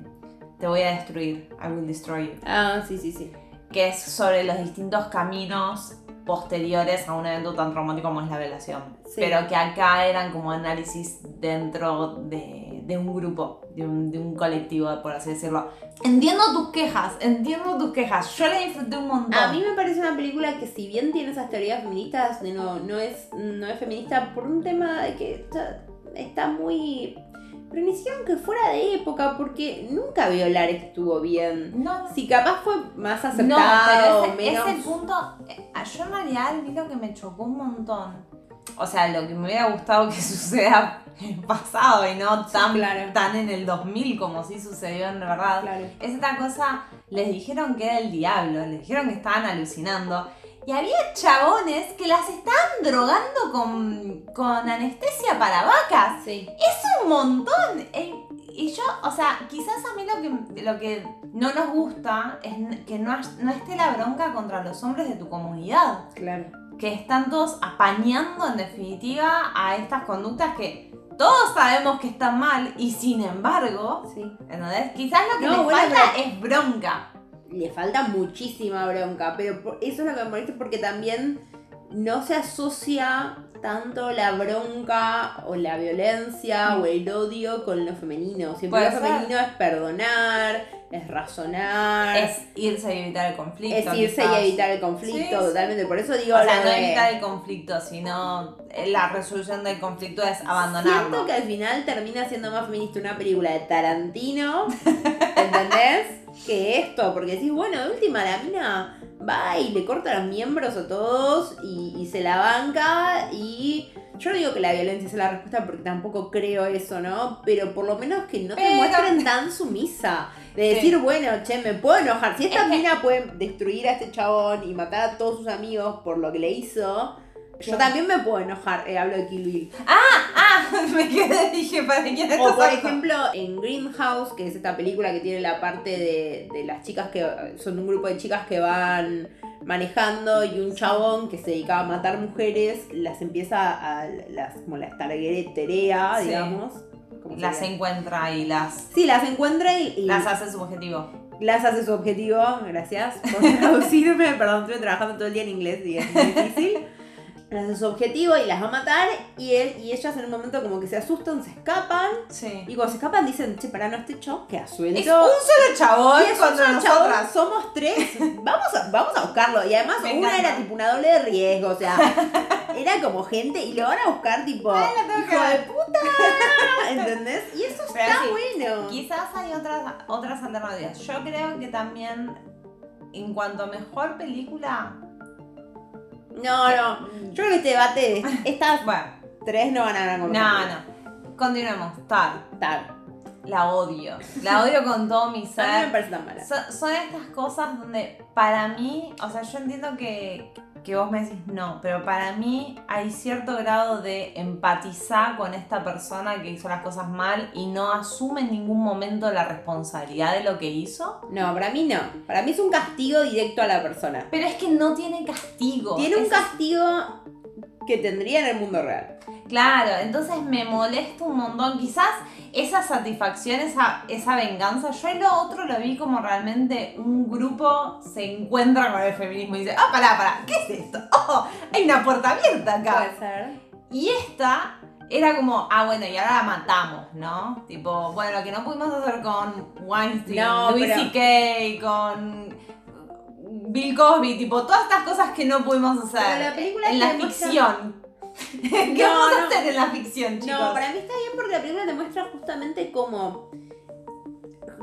Te voy a destruir, I will destroy you, Ah, sí, sí, sí. que es sobre los distintos caminos posteriores a un evento tan traumático como es la violación. Sí. Pero que acá eran como análisis dentro de, de un grupo, de un, de un colectivo, por así decirlo. Entiendo tus quejas, entiendo tus quejas. Yo la disfruté un montón. A mí me parece una película que si bien tiene esas teorías feministas, no, no, es, no es feminista por un tema de que está, está muy... Pero ni siquiera aunque fuera de época, porque nunca violar estuvo bien. No, no. Si capaz fue más No, aceptado pero o ese, menos... ese punto, eh, yo en realidad mí lo que me chocó un montón, o sea, lo que me hubiera gustado que suceda en el pasado y no tan, claro. tan en el 2000 como sí sucedió en verdad, Claro. es esta cosa, les dijeron que era el diablo, les dijeron que estaban alucinando. Y había chabones que las estaban drogando con, con anestesia para vacas Sí. un montón. Eh, Y yo, o sea, quizás a mí lo que, lo que no nos gusta es que no, no esté la bronca contra los hombres de tu comunidad. Claro. Que están todos apañando en definitiva a estas conductas que todos sabemos que están mal y sin embargo, Sí. ¿entendés? Quizás lo que No, les bueno, falta es bronca. Le falta muchísima bronca, pero eso es lo que me molesta porque también no se asocia tanto la bronca o la violencia o el odio con lo femenino. Siempre lo ser. femenino es perdonar, es razonar, es, Es irse y evitar el conflicto. irse quizás. y evitar el conflicto, Sí, sí. totalmente. Por eso digo O sea, no de- evitar el conflicto, sino eh, la resolución del conflicto es abandonarlo. Siento que al final termina siendo más feminista una película de Tarantino, ¿entendés? Que esto, porque decís, bueno, de última la mina va y le corta los miembros a todos y, y se la banca y yo no digo que la violencia sea la respuesta porque tampoco creo eso, ¿no? Pero por lo menos que no te Pero- muestren tan sumisa. De Sí. decir, bueno, che, me puedo enojar. Si esta mina puede destruir a este chabón y matar a todos sus amigos por lo que le hizo, yo también me puedo enojar. Eh, hablo de Kill Bill. Ah, me quedé, dije, ¿para quién estás O por hablando? ejemplo, en Greenhouse, que es esta película que tiene la parte de, de las chicas que son un grupo de chicas que van manejando y un chabón que se dedicaba a matar mujeres las empieza a. las como las targeterea, Sí. digamos. ¿Cómo Las sería? encuentra y las, Sí, las encuentra y, y las hace su objetivo. las hace su objetivo. Gracias por traducirme. Perdón, estuve trabajando todo el día en inglés y es muy difícil. Hace su objetivo y las va a matar. Y él y ellas en un momento como que se asustan, se escapan. Sí. Y cuando se escapan dicen, che, pará, no este chabón queda suelto. Es un solo chabón Y es contra un chabón, nosotras. somos tres. Vamos a, vamos a buscarlo. Y además Me una encanta. era tipo una doble de riesgo. O sea, era como gente y lo van a buscar tipo. Ay, la tengo que hijo de puta. ¿Entendés? Y eso Pero está sí, bueno. Quizás hay otras, otras alternativas. Yo creo que también, en cuanto a mejor película, No, no. Yo creo que este debate, estas bueno, tres no van a ganar con no, no. Continuemos. Tar. Tar. La odio. La odio con todo mi A mí me ser. parece tan mala. Son estas cosas donde para mí, o sea, yo entiendo que, que vos me decís no, pero para mí hay cierto grado de empatizar con esta persona que hizo las cosas mal y no asume en ningún momento la responsabilidad de lo que hizo. No, para mí no. Para mí es un castigo directo a la persona. Pero es que no tiene castigo. Tiene un castigo que tendría en el mundo real. Claro, entonces me molesta un montón. Quizás esa satisfacción, esa, esa venganza, yo en lo otro lo vi como realmente un grupo se encuentra con el feminismo y dice, ah, pará, pará, ¿qué es esto? Oh, hay una puerta abierta acá. Puede ser. Y esta era como, ah, bueno, y ahora la matamos, ¿no? Tipo, bueno, lo que no pudimos hacer con Weinstein, No, Louis pero- con Bill Cosby, tipo, todas estas cosas que no pudimos hacer Pero la película en la muestra- ficción. ¿Qué No, vamos a no. hacer en la ficción, chicos? No, para mí está bien porque la película te muestra justamente cómo.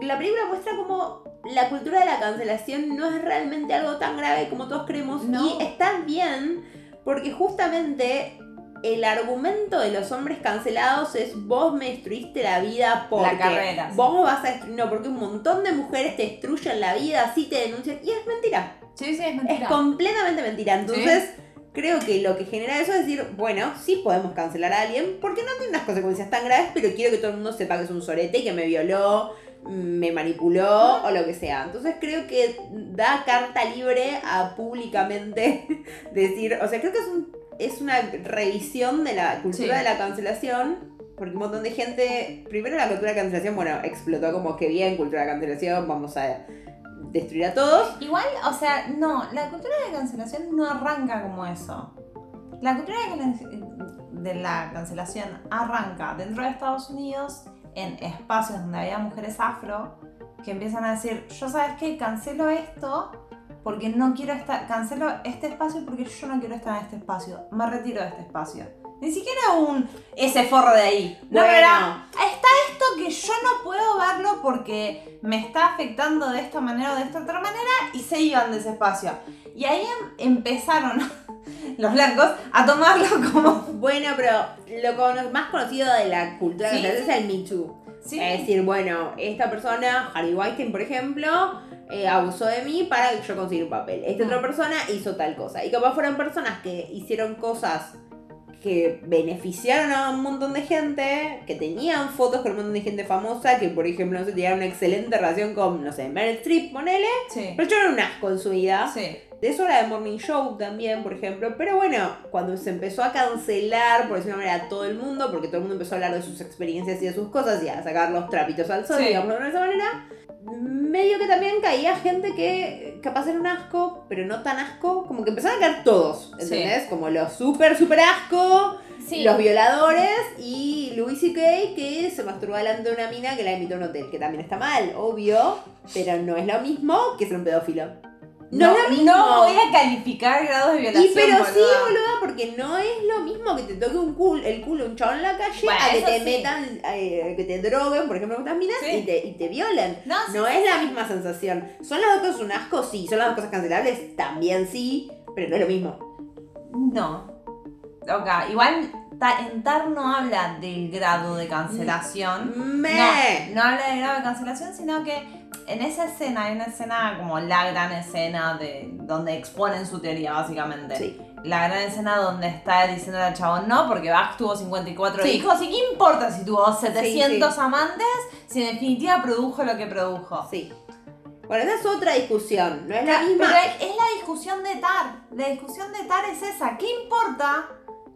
La película muestra cómo la cultura de la cancelación no es realmente algo tan grave como todos creemos. No. Y está bien porque justamente el argumento de los hombres cancelados es vos me destruiste la vida porque carrera, sí. vos vas a destruir. No, porque un montón de mujeres te destruyen la vida, así te denuncian. Y es mentira. Sí, sí, es Es completamente mentira. Entonces, creo que lo que genera eso es decir, bueno, sí podemos cancelar a alguien porque no tiene unas consecuencias tan graves, pero quiero que todo el mundo sepa que es un sorete, que me violó, me manipuló o lo que sea. Entonces, creo que da carta libre a públicamente decir, o sea, creo que es, un, es una revisión de la cultura Sí. de la cancelación. Porque un montón de gente, primero la cultura de cancelación, bueno, explotó como que bien cultura de cancelación, vamos a destruir a todos. Igual, o sea, no, la cultura de cancelación no arranca como eso. La cultura de, la cancelación arranca dentro de Estados Unidos en espacios donde había mujeres afro que empiezan a decir, yo sabes qué, cancelo esto porque no quiero estar, cancelo este espacio porque yo no quiero estar en este espacio, me retiro de este espacio. Ni siquiera un ese forro de ahí. No, Bueno. está esto que yo no puedo verlo porque me está afectando de esta manera o de esta otra manera y se iban de ese espacio. Y ahí em- empezaron los blancos a tomarlo como... Bueno, pero lo más conocido de la cultura Sí, es el Me Too. Sí, Es decir, bueno, esta persona, Harry Weinstein, por ejemplo, eh, abusó de mí para que yo consiga un papel. Esta otra Mm. persona hizo tal cosa. Y capaz fueron personas que hicieron cosas que beneficiaron a un montón de gente, que tenían fotos con un montón de gente famosa, que por ejemplo, no sé, tenían una excelente relación con, no sé, Meryl Streep, ponele, sí, pero yo era un asco en su vida. sí. De eso era de Morning Show también, por ejemplo. Pero bueno, cuando se empezó a cancelar, por decirlo de manera, a todo el mundo, porque todo el mundo empezó a hablar de sus experiencias y de sus cosas y a sacar los trapitos al sol, Sí. digamos de esa manera, medio que también caía gente que capaz era un asco, pero no tan asco, como que empezaron a caer todos, ¿entendés? Como los súper, súper asco, Sí. los violadores y Louis C.K. que se masturbó delante de una mina que la invitó a un hotel, que también está mal, obvio, pero no es lo mismo que ser un pedófilo. No, No, es lo mismo. no voy a calificar grados de violación. Y pero sí, boluda. porque no es lo mismo que te toque un culo, el culo un chabón en la calle Bueno, a que te sí. metan, eh, que te droguen, por ejemplo, con estas minas Sí. y, te, y te violen. No, sí, es la misma sensación. ¿Son las dos cosas un asco? Sí. ¿Son las dos cosas cancelables? También sí, pero no es lo mismo. No. Ok, igual en TAR no habla del grado de cancelación. Me. No, no habla del grado de cancelación, sino que en esa escena hay una escena como la gran escena de donde exponen su teoría, básicamente. Sí. La gran escena donde está diciendo al chabón no, porque Bach tuvo 54 Sí. hijos y qué importa si tuvo 700 sí. amantes, si en definitiva produjo lo que produjo. Sí. Bueno, esa es otra discusión, no es la misma. Pero es la discusión de Tar. La discusión de Tar es esa. ¿Qué importa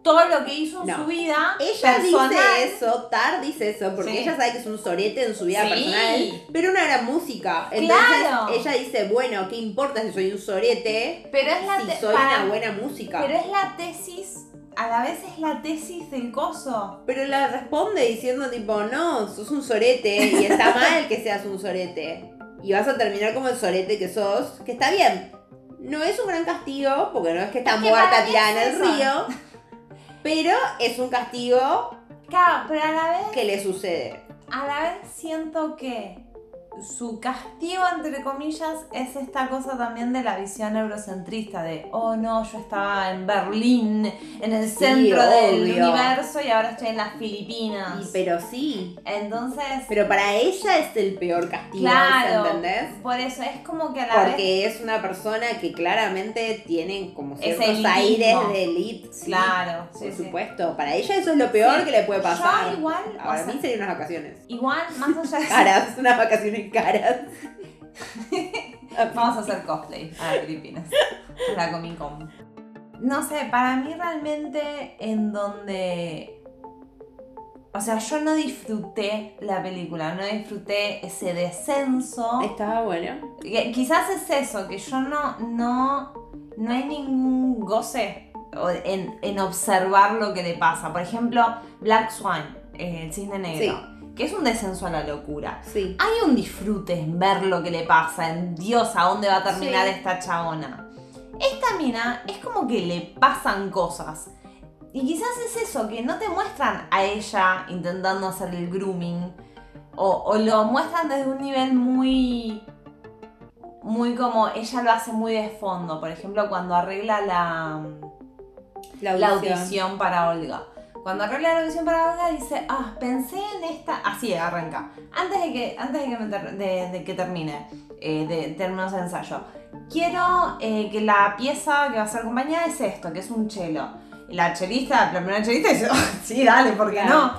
todo lo que hizo en No. su vida Ella personal? dice eso, Tar dice eso, porque Sí. ella sabe que es un sorete en su vida Sí. personal, pero una gran música. Entonces Claro. ella dice, bueno, ¿qué importa si soy un sorete? Pero es la Si soy para- una buena música. Pero es la tesis, a la vez es la tesis del coso. Pero la responde diciendo tipo, no, sos un sorete y está mal que seas un sorete. Y vas a terminar como el sorete que sos, que está bien. No es un gran castigo, porque no es que está Es muerta tirada en el río, pero es un castigo Claro, pero a la vez, que le sucede. a la vez siento que su castigo, entre comillas, es esta cosa también de la visión eurocentrista de, oh no, yo estaba en Berlín, en el Sí, centro del universo y ahora estoy en las Filipinas. Y, pero sí, Entonces, pero para ella es el peor castigo, claro, ¿entendés? por eso es como que a la vez... Porque es una persona que claramente tiene como ciertos aires de elite. sí. Claro, sí, Por supuesto, para ella eso es lo peor que le puede pasar. Yo igual, o mí serían unas vacaciones. igual, más allá de Caras, unas vacaciones caras. Vamos a hacer cosplay a Filipinas. La Comic Con. No sé, para mí realmente en donde. O sea, yo no disfruté la película, no disfruté ese descenso. Estaba bueno. Quizás es eso, que yo no, no, no hay ningún goce en, en observar lo que le pasa. Por ejemplo, Black Swan, eh, el cisne negro, que es un descenso a la locura. Sí. Hay un disfrute en ver lo que le pasa, en Dios, a dónde va a terminar Sí. esta chabona. Esta mina es como que le pasan cosas. Y quizás es eso, que no te muestran a ella intentando hacer el grooming. O, o lo muestran desde un nivel muy. Muy como. Ella lo hace muy de fondo. Por ejemplo, cuando arregla la La audición para Olga. Cuando arregla la audición para Olga dice, ah, pensé en esta, así arranca, antes de que, antes de que, me ter- de, de que termine, eh, de terminos el ensayo. Quiero eh, que la pieza que va a ser acompañada es esto, que es un chelo. La chelista, la primera chelista dice, "Ah, sí, dale, ¿por qué no?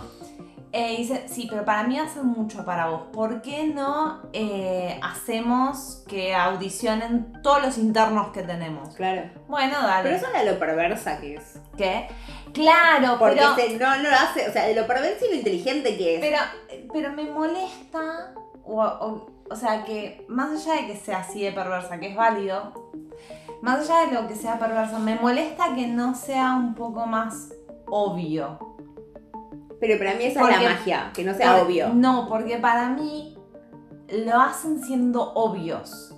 Eh, dice, sí, pero para mí ser mucho para vos. ¿Por qué no eh, hacemos que audicionen todos los internos que tenemos? Claro. Bueno, dale. Pero eso es lo perversa que es. ¿Qué? Claro, Porque pero, se- no, no lo hace, o sea, lo perverso y lo inteligente que es. pero, pero me molesta, o, o, o sea, que más allá de que sea así de perversa, que es válido, más allá de lo que sea perversa, me molesta que no sea un poco más obvio. Pero para mí esa es la magia, que no sea Por- obvio. No, porque para mí lo hacen siendo obvios.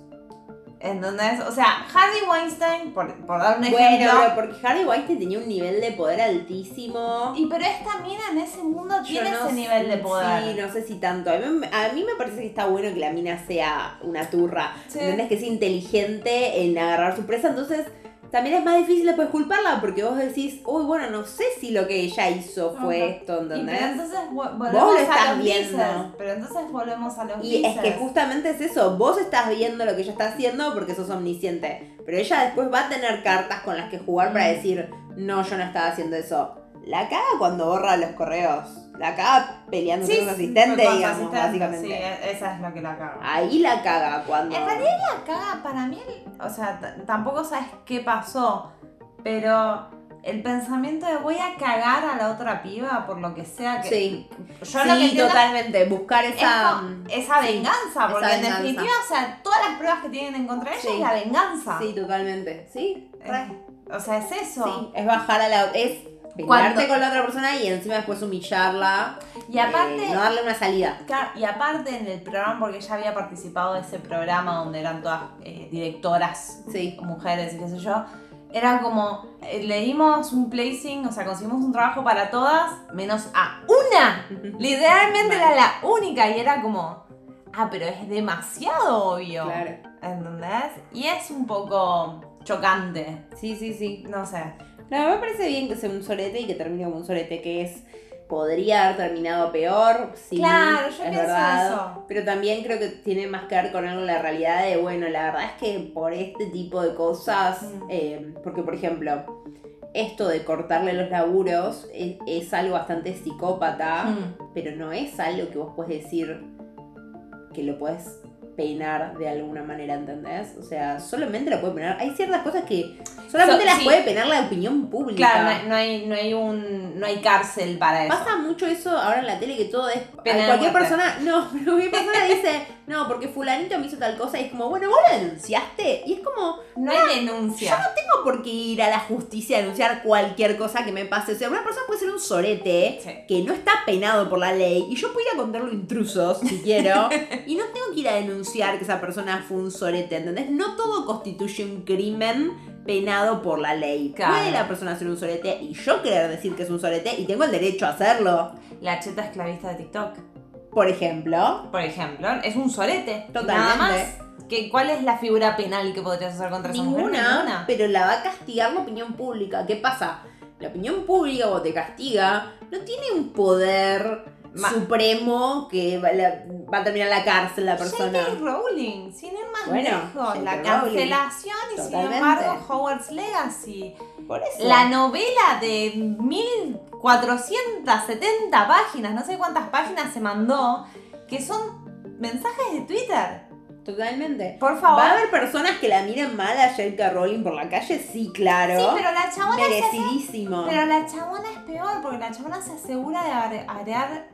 ¿Entendés? O sea, Harvey Weinstein, por, por dar un ejemplo. Bueno, porque Harvey Weinstein tenía un nivel de poder altísimo. y pero esta mina en ese mundo tiene no ese nivel de poder. Sí, no sé si tanto. A mí, a mí me parece que está bueno que la mina sea una turra. Sí. ¿Entendés? Que sea inteligente en agarrar su presa. Entonces, también es más difícil después culparla porque vos decís, uy, bueno, no sé si lo que ella hizo fue Ajá. esto, Y pero ¿entendés? entonces vo- Vos volvemos lo a estás los viendo. Pero entonces volvemos a los Y es que justamente es eso, vos estás viendo lo que ella está haciendo porque sos omnisciente, pero ella después va a tener cartas con las que jugar para Mm. decir, no, yo no estaba haciendo eso. La caga cuando borra los correos, la caga peleando Sí, con su asistente, con digamos, asistente, básicamente. Sí, e- esa es lo que la caga. Ahí la caga cuando... En realidad la caga para mí, o sea, tampoco sabes qué pasó, pero el pensamiento de voy a cagar a la otra piba por lo que sea que... Sí, Yo lo que sí, totalmente, buscar es esa... esa venganza, porque esa en venganza. definitiva, o sea, todas las pruebas que tienen en contra de ella Sí. es la venganza. Sí, totalmente, sí, o sea, es eso. Sí, es bajar a la... es Cuando- pelearte con la otra persona y encima después humillarla, Y aparte... eh, no darle una salida. Y aparte en el programa, porque ella había participado de ese programa donde eran todas eh, directoras, Sí. mujeres y qué sé yo, era como, eh, le dimos un placing, o sea, conseguimos un trabajo para todas, menos a una. Literalmente era la única y era como, ah, pero es demasiado obvio. Claro. ¿Entendés? Y es un poco chocante, Sí, sí, sí. no sé. No, me parece bien que sea un solete y que termine como un solete, que es. Podría haber terminado peor, sí. Claro, yo es pienso verdad. eso. Pero también creo que tiene más que ver con algo la realidad de, bueno, la verdad es que por este tipo de cosas, Mm. eh, porque por ejemplo, esto de cortarle los laburos es, es algo bastante psicópata, Mm. pero no es algo que vos puedes decir que lo puedes penar de alguna manera, ¿entendés? O sea, solamente la puede penar. Hay ciertas cosas que solamente So- las sí. puede penar la opinión pública. Claro, no hay, no hay, no hay un, no hay cárcel para eso. Pasa mucho eso ahora en la tele que todo es. Pena cualquier persona. No, pero cualquier persona dice, no, porque Fulanito me hizo tal cosa y es como, bueno, vos lo denunciaste. Y es como, No hay denuncia. no tengo por qué ir a la justicia a denunciar cualquier cosa que me pase. O sea, una persona puede ser un sorete Sí. que no está penado por la ley y yo puedo ir a contarlo intrusos si quiero y no tengo que ir a denunciar que esa persona fue un sorete, ¿entendés? No todo constituye un crimen penado por la ley. Claro. Puede la persona ser un sorete y yo querer decir que es un sorete y tengo el derecho a hacerlo. La cheta esclavista de TikTok, Por ejemplo, por ejemplo, es un sorete. Totalmente. Nada más. Que, ¿Cuál es la figura penal que podrías hacer contra esa mujer? ninguna, Ninguna. pero la va a castigar la opinión pública. ¿Qué pasa? La opinión pública o te castiga no tiene un poder Ma- supremo que va, la- va a terminar la cárcel la persona. J.K. Rowling, sin ir más Bueno, lejos, J.K. la Rowling, cancelación y totalmente. sin embargo Howard's Legacy. Por eso. La novela de 1470 páginas, no sé cuántas páginas se mandó, que son mensajes de Twitter. Totalmente. Por favor. ¿Va a haber personas que la miren mal a J.K. Rowling por la calle? Sí, claro. Sí, pero la chabona se hace- Merecidísimo. Pero la chabona es peor, porque la chabona se asegura de agre- agregar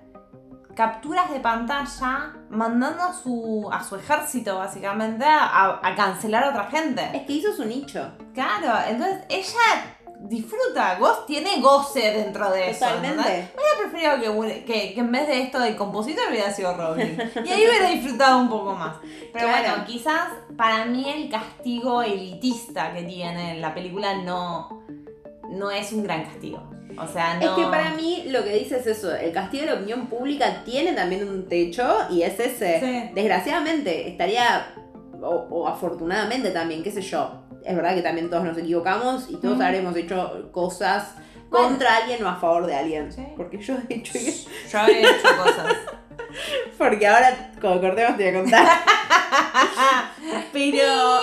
capturas de pantalla mandando a su, a su ejército, básicamente, a, a cancelar a otra gente. Es que hizo su nicho. Claro, entonces ella disfruta, goz, tiene goce dentro de eso. ¿entendés? Totalmente. Hubiera preferido que, que, que en vez de esto del compositor hubiera sido Rowling. Y ahí hubiera disfrutado un poco más. Pero Claro. bueno, quizás para mí el castigo elitista que tiene la película no, no es un gran castigo. O sea, no. Es que para mí lo que dice es eso, el castigo de la opinión pública tiene también un techo y es ese. Sí. Desgraciadamente, estaría, o, o afortunadamente también, qué sé yo, es verdad que también todos nos equivocamos y todos Mm. habremos hecho cosas Bueno. contra alguien o a favor de alguien. Sí. Porque yo he hecho. Yo he hecho cosas. Porque ahora, cuando cortemos, te voy a contar. Pero.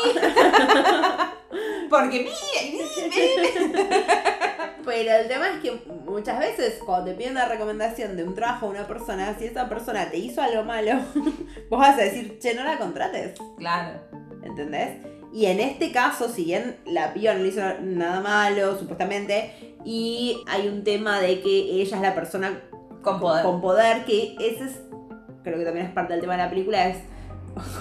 Porque Pero el tema es que muchas veces cuando te piden la recomendación de un trabajo a una persona, si esa persona te hizo algo malo, vos vas a decir, che, no la contrates, Claro. ¿entendés? Y en este caso, si bien la piba no le hizo nada malo, supuestamente, y hay un tema de que ella es la persona Con poder. con poder, que ese es, creo que también es parte del tema de la película, es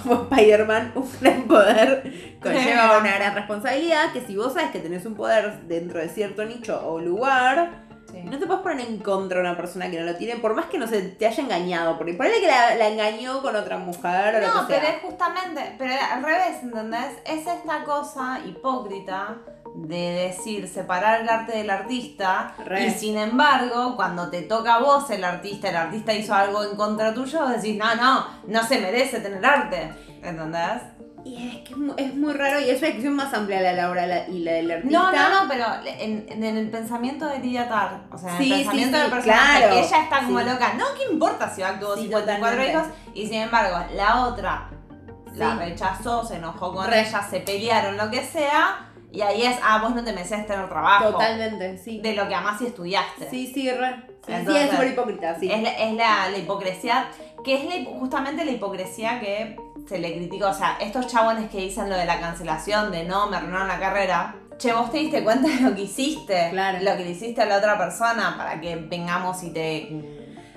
como Spider-Man, un gran poder conlleva una gran responsabilidad, que si vos sabes que tenés un poder dentro de cierto nicho o lugar, Sí. no te puedes poner en contra de una persona que no lo tiene, por más que no se te haya engañado, porque ponele que la, la engañó con otra mujer o No, lo que pero sea. es justamente, pero al revés, ¿entendés? Es esta cosa hipócrita de decir separar el arte del artista Re. y sin embargo cuando te toca a vos el artista, el artista hizo algo en contra tuyo, decís, no, no, no se merece tener arte, ¿entendés? Y es que es muy, raro y es una discusión más amplia la de Laura la- y la del artista. No, no, no, pero en, en el pensamiento de Lidia Tar, o sea, en Sí, el sí, pensamiento sí, del personaje, claro. ella está como Sí. loca, no, ¿qué importa si actuó Sí, 54 hijos? Y sin embargo, la otra la Sí. rechazó, se enojó con Re. ella, se pelearon, lo que sea, y ahí es, ah, vos no te mereces tener trabajo Totalmente, sí. de lo que amás y estudiaste. Sí, sí, re. Sí, sí, es súper hipócrita, sí. Es, la, es la- la hipocresía, que es la justamente la hipocresía que se le critica. O sea, estos chabones que dicen lo de la cancelación, de no, me arruinaron la carrera. Che, vos te diste cuenta de lo que hiciste, Claro. lo que le hiciste a la otra persona para que vengamos y te.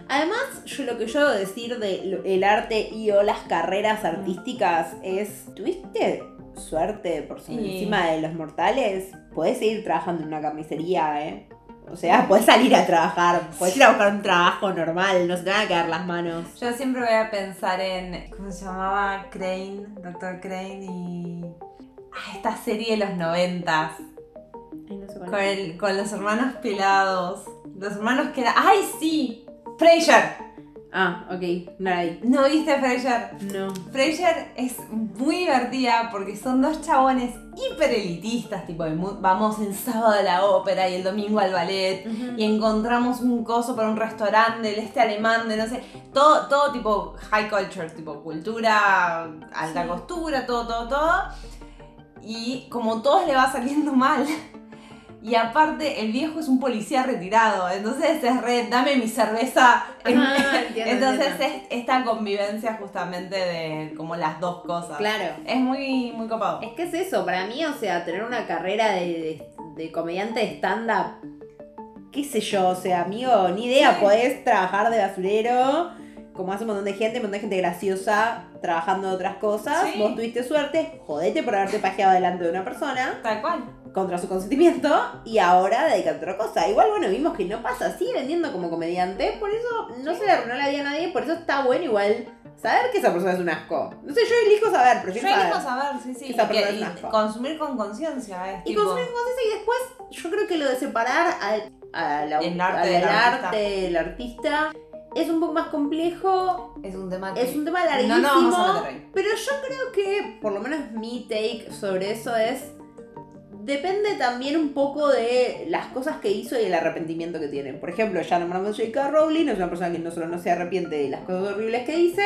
Además, yo lo que yo debo decir del arte y o las carreras artísticas es, ¿tuviste suerte por encima de los mortales? Podés seguir trabajando en una carnicería, ¿eh? O sea, podés salir a trabajar, podés ir a buscar un trabajo normal, no se te van a quedar las manos. Yo siempre voy a pensar en. ¿Cómo se llamaba? Crane, Dr. Crane y. Ah, esta serie de los noventas. Ay, no sé Con, el- con los hermanos pelados. Los hermanos que eran. ¡Ay, sí! Frasier. Ah, ok, vi. ¿No viste Frasier? No. Frasier es muy divertida porque son dos chabones hiper elitistas, tipo, vamos el sábado a la ópera y el domingo al ballet y encontramos un coso para un restaurante del este alemán, de no sé, todo, todo tipo high culture, tipo cultura, alta Sí. costura, todo, todo, todo. Y como todo le va saliendo mal, Y aparte, el viejo es un policía retirado. Entonces es re, dame mi cerveza. Ah, entiendo, entonces entiendo. es esta convivencia justamente de como las dos cosas. Claro. Es muy, muy copado. Es que es eso, para mí, o sea, tener una carrera de, de, de comediante de stand-up, qué sé yo, o sea, amigo, ni idea, Sí. podés trabajar de basurero, como hace un montón de gente, un montón de gente graciosa trabajando de otras cosas, Sí. vos tuviste suerte, jodete por haberte pajeado delante de una persona, Tal cual. contra su consentimiento, y ahora dedicate a otra cosa. Igual, bueno, vimos que no pasa, sigue vendiendo como comediante, por eso no se le arruinó la vida a nadie, por eso está bueno igual saber que esa persona es un asco. No sé, yo elijo saber, Yo prefiero saber. elijo saber, sí, sí. Que esa persona es un asco. consumir con conciencia. Y tipo, consumir conciencia y después yo creo que lo de separar al, a la- El arte al del artista. arte del artista es un poco más complejo, es un tema es un tema no larguísimo, nos vamos a meter ahí. pero yo creo que por lo menos mi take sobre eso es depende también un poco de las cosas que hizo y el arrepentimiento que tiene. Por ejemplo, ya nombramos a J.K. Rowling, es una persona que no solo no se arrepiente de las cosas horribles que dice,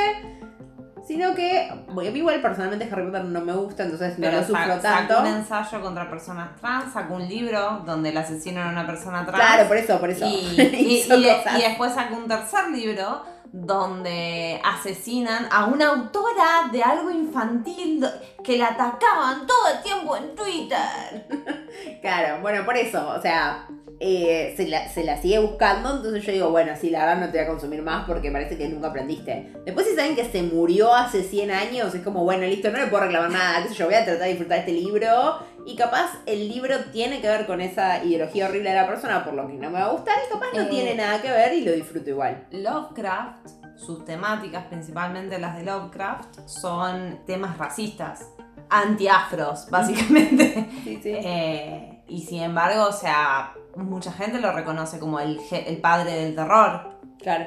sino que, bueno, a mí igual personalmente Harry Potter no me gusta, entonces no Pero lo sufro tanto. sacó un ensayo contra personas trans, sacó un libro donde el asesino era una persona trans. Claro, por eso, por eso. Y, y después sacó un tercer libro donde asesinan a una autora de algo infantil que la atacaban todo el tiempo en Twitter. Claro, bueno, por eso, o sea, eh, se, la, se la sigue buscando, entonces yo digo, bueno, sí, la verdad no te voy a consumir más porque parece que nunca aprendiste. Después si saben que se murió hace 100 años, es como, bueno, listo, no le puedo reclamar nada, qué sé yo, voy a tratar de disfrutar este libro y capaz el libro tiene que ver con esa ideología horrible de la persona, por lo que no me va a gustar y capaz no Eh. tiene nada que ver y lo disfruto igual. Lovecraft, sus temáticas, principalmente las de Lovecraft, son temas racistas, antiafros, básicamente. Sí, sí. Eh, y sin embargo, o sea, mucha gente lo reconoce como el, el padre del terror. Claro.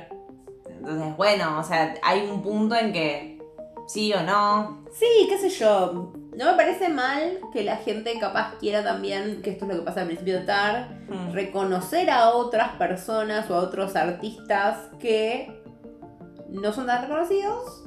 Entonces, bueno, o sea, hay un punto en que sí o no. Sí, qué sé yo. No me parece mal que la gente capaz quiera también, que esto es lo que pasa al principio de TAR, Mm. reconocer a otras personas o a otros artistas que no son tan reconocidos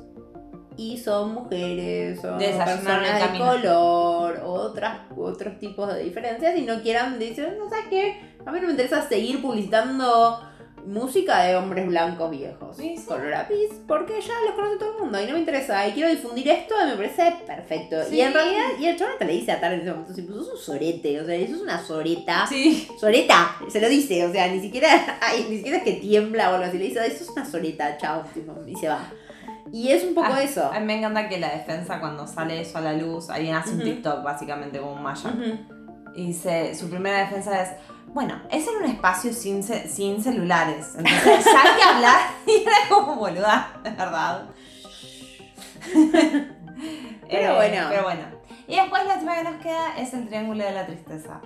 y son mujeres Desayunaron personas de color otras, otros tipos de diferencias y no quieran decir, no sabes qué, a mí no me interesa seguir publicitando música de hombres blancos viejos Sí, sí. con lápiz porque ya los conoce todo el mundo y no me interesa y quiero difundir esto y me parece perfecto Sí. y en realidad y el chabón hasta le dice a Tar en ese momento tipo, sos un sorete o sea eso es una soreta Sí. Soreta, se lo dice, o sea, ni siquiera, ay, ni siquiera es que tiembla o algo así, le dice, eso es una soreta, chao, y se va. Y es un poco Ah, eso. A mí me encanta que la defensa, cuando sale eso a la luz, alguien hace un Ujú. TikTok básicamente como un maya. Y dice, su primera defensa es, bueno, es en un espacio sin, ce- sin celulares. Entonces ya hay que hablar y era como boluda, de verdad. Pero bueno. Pero bueno. Y después la última que nos queda es el triángulo de la tristeza.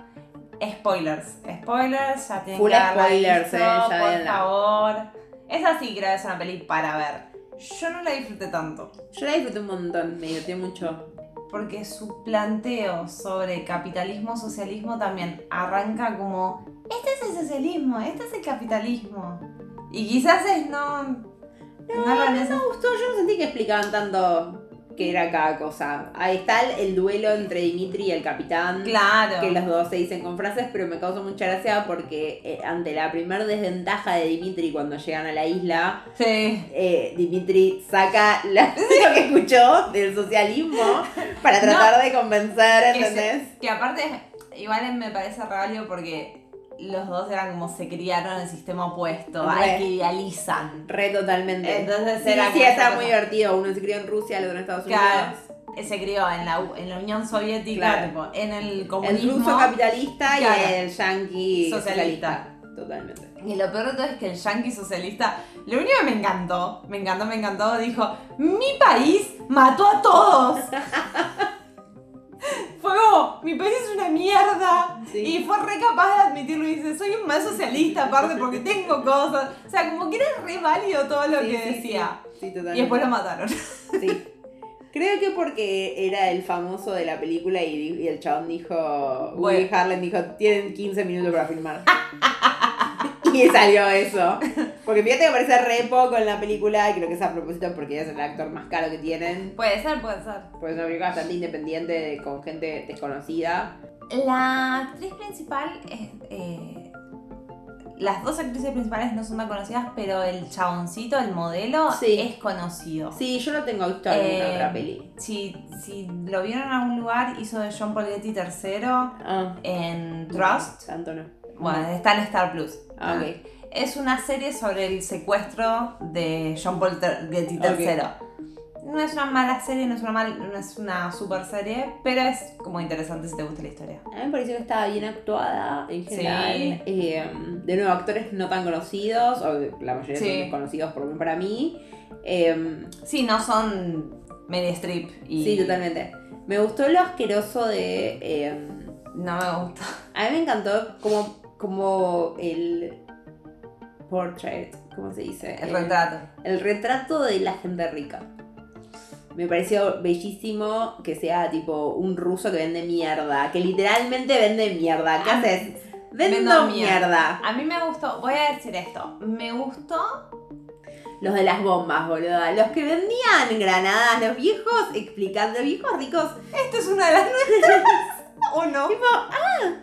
Spoilers. Spoilers, ya tienen Full que spoilers, visto, eh, ya por favor. Esa sí creo que es una peli para ver. Yo no la disfruté tanto. Yo la disfruté un montón, me divirtió mucho. Porque su planteo sobre capitalismo, socialismo también arranca como, este es el socialismo, este es el capitalismo. Y quizás es no... No, lo neces- Me gustó, yo no sentí que explicaban tanto qué era cada cosa. Ahí está el, el duelo entre Dimitri y el capitán. Claro. Que los dos se dicen con frases, pero me causó mucha gracia porque eh, ante la primer desventaja de Dimitri cuando llegan a la isla, Sí. eh, Dimitri saca la- lo que escuchó del socialismo para tratar de convencer, Que, ¿entendés? que aparte, igual me parece rabio porque los dos eran como se criaron en el sistema opuesto, Re. que idealizan. Re totalmente. Entonces sí, era sí, estaba esa muy divertido. Uno se crió en Rusia, el otro en Estados Claro. Unidos. Se crió en la, en la Unión Soviética, Claro. tipo, en el El comunismo. ruso capitalista Claro. y el yankee Socialista. socialista. Totalmente. Y lo peor de todo es que el yankee socialista, lo único que me encantó, me encantó, me encantó, dijo, mi país mató a todos. Fue como, mi país es una mierda. Sí. Y fue re capaz de admitirlo y dice, soy un más socialista aparte porque tengo cosas. O sea, como que era re válido todo lo Sí, que sí, decía. Y después lo mataron. Sí. Creo que porque era el famoso de la película y, el chabón dijo, Woody Bueno. Harlan dijo, tienen 15 minutos para filmar. salió eso. Porque fíjate que aparece re poco en la película y creo que es a propósito porque es el actor más caro que tienen. Puede ser, puede ser. Pues es una película bastante independiente de- con gente desconocida. La actriz principal es. eh, las dos actrices principales no son tan conocidas, pero el chaboncito, el modelo, Sí. es conocido. Sí, yo lo tengo visto en alguna Eh, otra peli. Si, si lo vieron en algún lugar, hizo de John Paul Getty III Ah, en Trust. Tanto no. Bueno, está en Star Plus. Ah. Es una serie sobre el secuestro de John Paul Getty. III. No es una mala serie, no es una, mal- no es una super serie, pero es como interesante si te gusta la historia. A mí me pareció que estaba bien actuada en Sí. general. Eh, de nuevo, actores no tan conocidos, o la mayoría Sí. son conocidos por lo menos para mí. Eh, Sí, no son Meryl Streep y... Sí, totalmente. Me gustó lo asqueroso de. eh, No me gusta. a mí me encantó como, como el portrait, ¿cómo se dice? El retrato. el retrato de la gente rica. Me pareció bellísimo que sea tipo un ruso que vende mierda, que literalmente vende mierda. ¿Qué haces? Vendo, vendo mierda. mierda. A mí me gustó, voy a decir esto, me gustó... Los de las bombas, boluda. Los que vendían granadas, los viejos explicando, los viejos ricos Esta es una de las nuestras. ¿O no? Tipo, ah,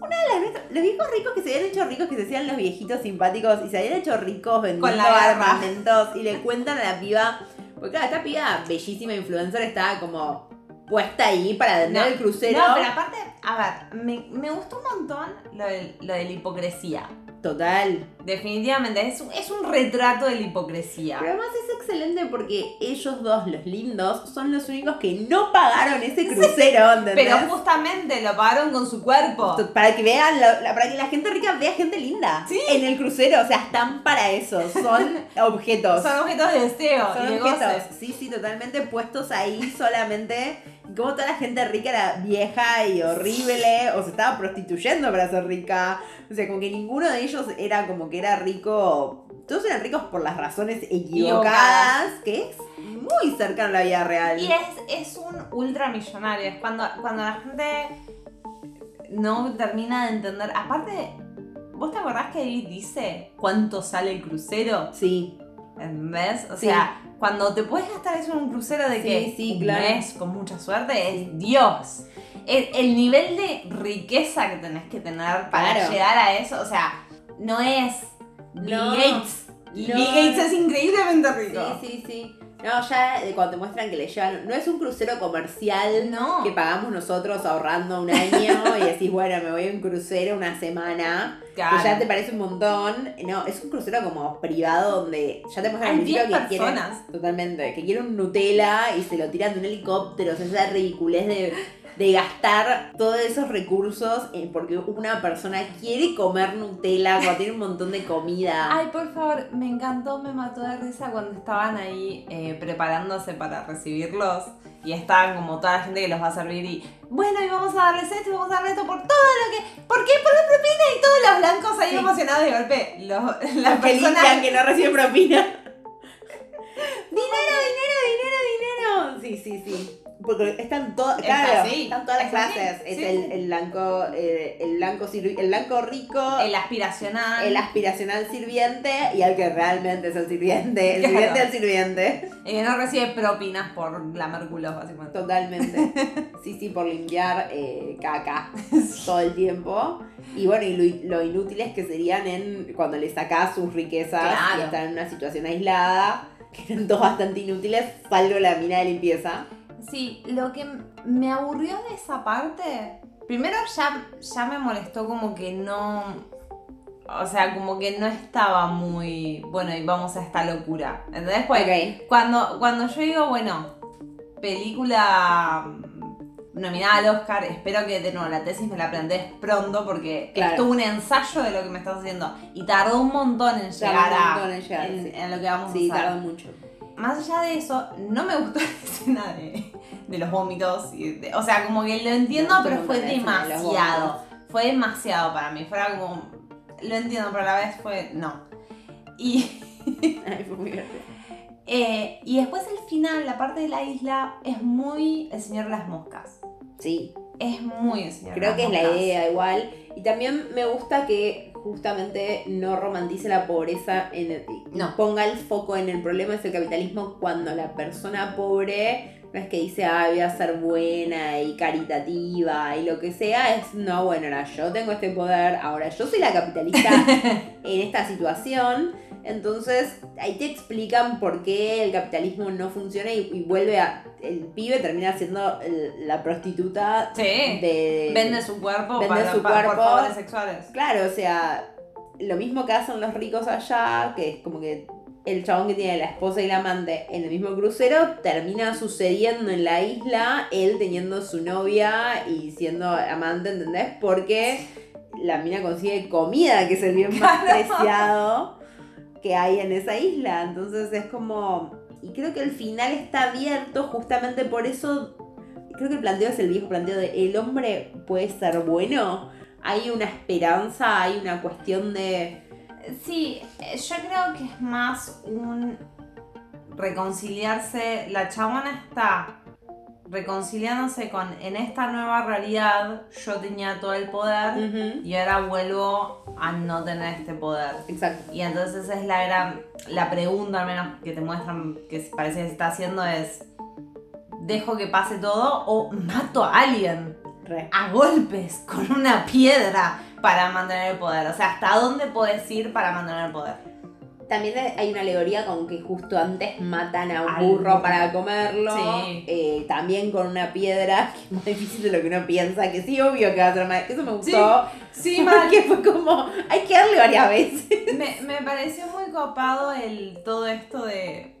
una de las los viejos ricos que se habían hecho ricos, que se hacían los viejitos simpáticos y se habían hecho ricos vendiendo armamentos y le cuentan a la piba, porque claro, esta piba bellísima influencer estaba como puesta ahí para vender No, el crucero. No, pero aparte, a ver, me, me gustó un montón lo de, lo de la hipocresía. Total. Definitivamente, es, un- es un retrato de la hipocresía. Pero además es excelente porque ellos dos, los lindos, son los únicos que no pagaron ese crucero, ¿entendés? Pero justamente lo pagaron con su cuerpo. Para que vean, la- la- para que la gente rica vea gente linda. Sí. En el crucero, o sea, están para eso. Son objetos. Son objetos de deseo Son y de objetos, sí, sí, totalmente puestos ahí solamente. Como toda la gente rica era vieja y horrible, o se estaba prostituyendo para ser rica. O sea, como que ninguno de ellos era como que era rico. Todos eran ricos por las razones equivocadas, que es muy cercano a la vida real. Y es, es un ultramillonario. Es cuando, cuando la gente no termina de entender. Aparte, ¿vos te acordás que ahí dice cuánto sale el crucero? Sí, ¿Entendés? O Sí. sea, cuando te puedes gastar eso en un crucero de Sí, que sí, un claro. mes con mucha suerte es Dios. El, el nivel de riqueza que tenés que tener para Claro. llegar a eso, o sea, no es Bill No. Gates. No. Bill Gates es increíblemente sí, rico. sí, sí. No, ya de cuando te muestran que le llevan. No es un crucero comercial. No. que pagamos nosotros ahorrando un año y decís, bueno, me voy a un crucero una semana, Claro. que ya te parece un montón. No, es un crucero como privado donde ya te muestran 10 que quiere, personas. totalmente, que quiere un Nutella y se lo tiran de un helicóptero, o sea, esa ridiculez de, de gastar todos esos recursos en- porque una persona quiere comer Nutella cuando tiene un montón de comida. Ay, por favor, me encantó, me mató de risa cuando estaban ahí eh, preparándose para recibirlos y estaban como toda la gente que los va a servir y bueno, y vamos a darles esto y vamos a darles esto por todo lo que... ¿Por qué? Por la propina y todos los blancos ahí Sí. emocionados de golpe. Los, las Los personas... que no reciben propina. dinero, dinero, dinero, dinero. Sí, sí, sí. Porque están todas, claro, así, están todas las así, clases. Es sí, el, el blanco, eh, el blanco el blanco rico, El aspiracional. el aspiracional sirviente y el que realmente es el sirviente. El Claro. sirviente del sirviente. el que no recibe propinas por glamerculos, básicamente. Totalmente. Sí, sí, por limpiar eh, caca todo el tiempo. Y bueno, y lo, lo inútiles que serían en cuando le sacás sus riquezas Claro. y están en una situación aislada, que eran todos bastante inútiles, salvo la mina de limpieza. Sí, lo que me aburrió de esa parte, primero ya, ya me molestó como que no, o sea, como que no estaba muy, bueno, y vamos a esta locura. ¿Entendés? Pues, cuando, cuando yo digo, bueno, película mm, nominada al Oscar, espero que de nuevo la tesis me la plantees pronto porque Claro. es todo un ensayo de lo que me estás haciendo y tardó un montón en llegar, a, montón en llegar, en, sí. en lo que vamos Sí, a hacer tardó mucho. Más allá de eso, no me gustó la escena de, de los vómitos. y de- o sea, como que lo entiendo, pero fue de demasiado. Fue demasiado para mí. Fuera como. Lo entiendo, pero a la vez fue. No. Y, Ay, fue muy eh, y después el final, la parte de la isla, es muy El Señor de las Moscas. Sí, Es muy El Señor de creo las que es la idea igual. Y también me gusta que justamente no romantice la pobreza en el- No. ponga el foco en el problema es el capitalismo cuando la persona pobre no es que dice, ah, voy a ser buena y caritativa y lo que sea, es, no, bueno, ahora yo tengo este poder, ahora yo soy la capitalista en esta situación. Entonces ahí te explican por qué el capitalismo no funciona y, y vuelve a... El pibe termina siendo el- la prostituta Sí. de... Vende su cuerpo, Vende para, su por cuerpo. favores sexuales. Claro, o sea, lo mismo que hacen los ricos allá, que es como que el chabón que tiene la esposa y la amante en el mismo crucero termina sucediendo en la isla, él teniendo su novia y siendo amante, ¿entendés? Porque la mina consigue comida, que es el bien más preciado que hay en esa isla. Entonces es como... Y creo que el final está abierto justamente por eso... Creo que el planteo es el viejo planteo de el hombre puede ser bueno hay una esperanza, hay una cuestión de... Sí, eh, yo creo que es más un reconciliarse. La chabona está reconciliándose con en esta nueva realidad yo tenía todo el poder y ahora vuelvo a no tener este poder. Exacto. Y entonces es la gran, la pregunta al menos que te muestran que parece que se está haciendo es, ¿dejo que pase todo o mato a alguien? Re. a golpes con una piedra para mantener el poder. O sea, ¿hasta dónde puedes ir para mantener el poder? También hay una alegoría con que justo antes matan a un Al burro para comerlo. Sí. Eh, también con una piedra, que es más difícil de lo que uno piensa, que sí, obvio que va a ser más... Eso me gustó. Sí, Porque fue como, hay que darle varias veces. me, me pareció muy copado el todo esto de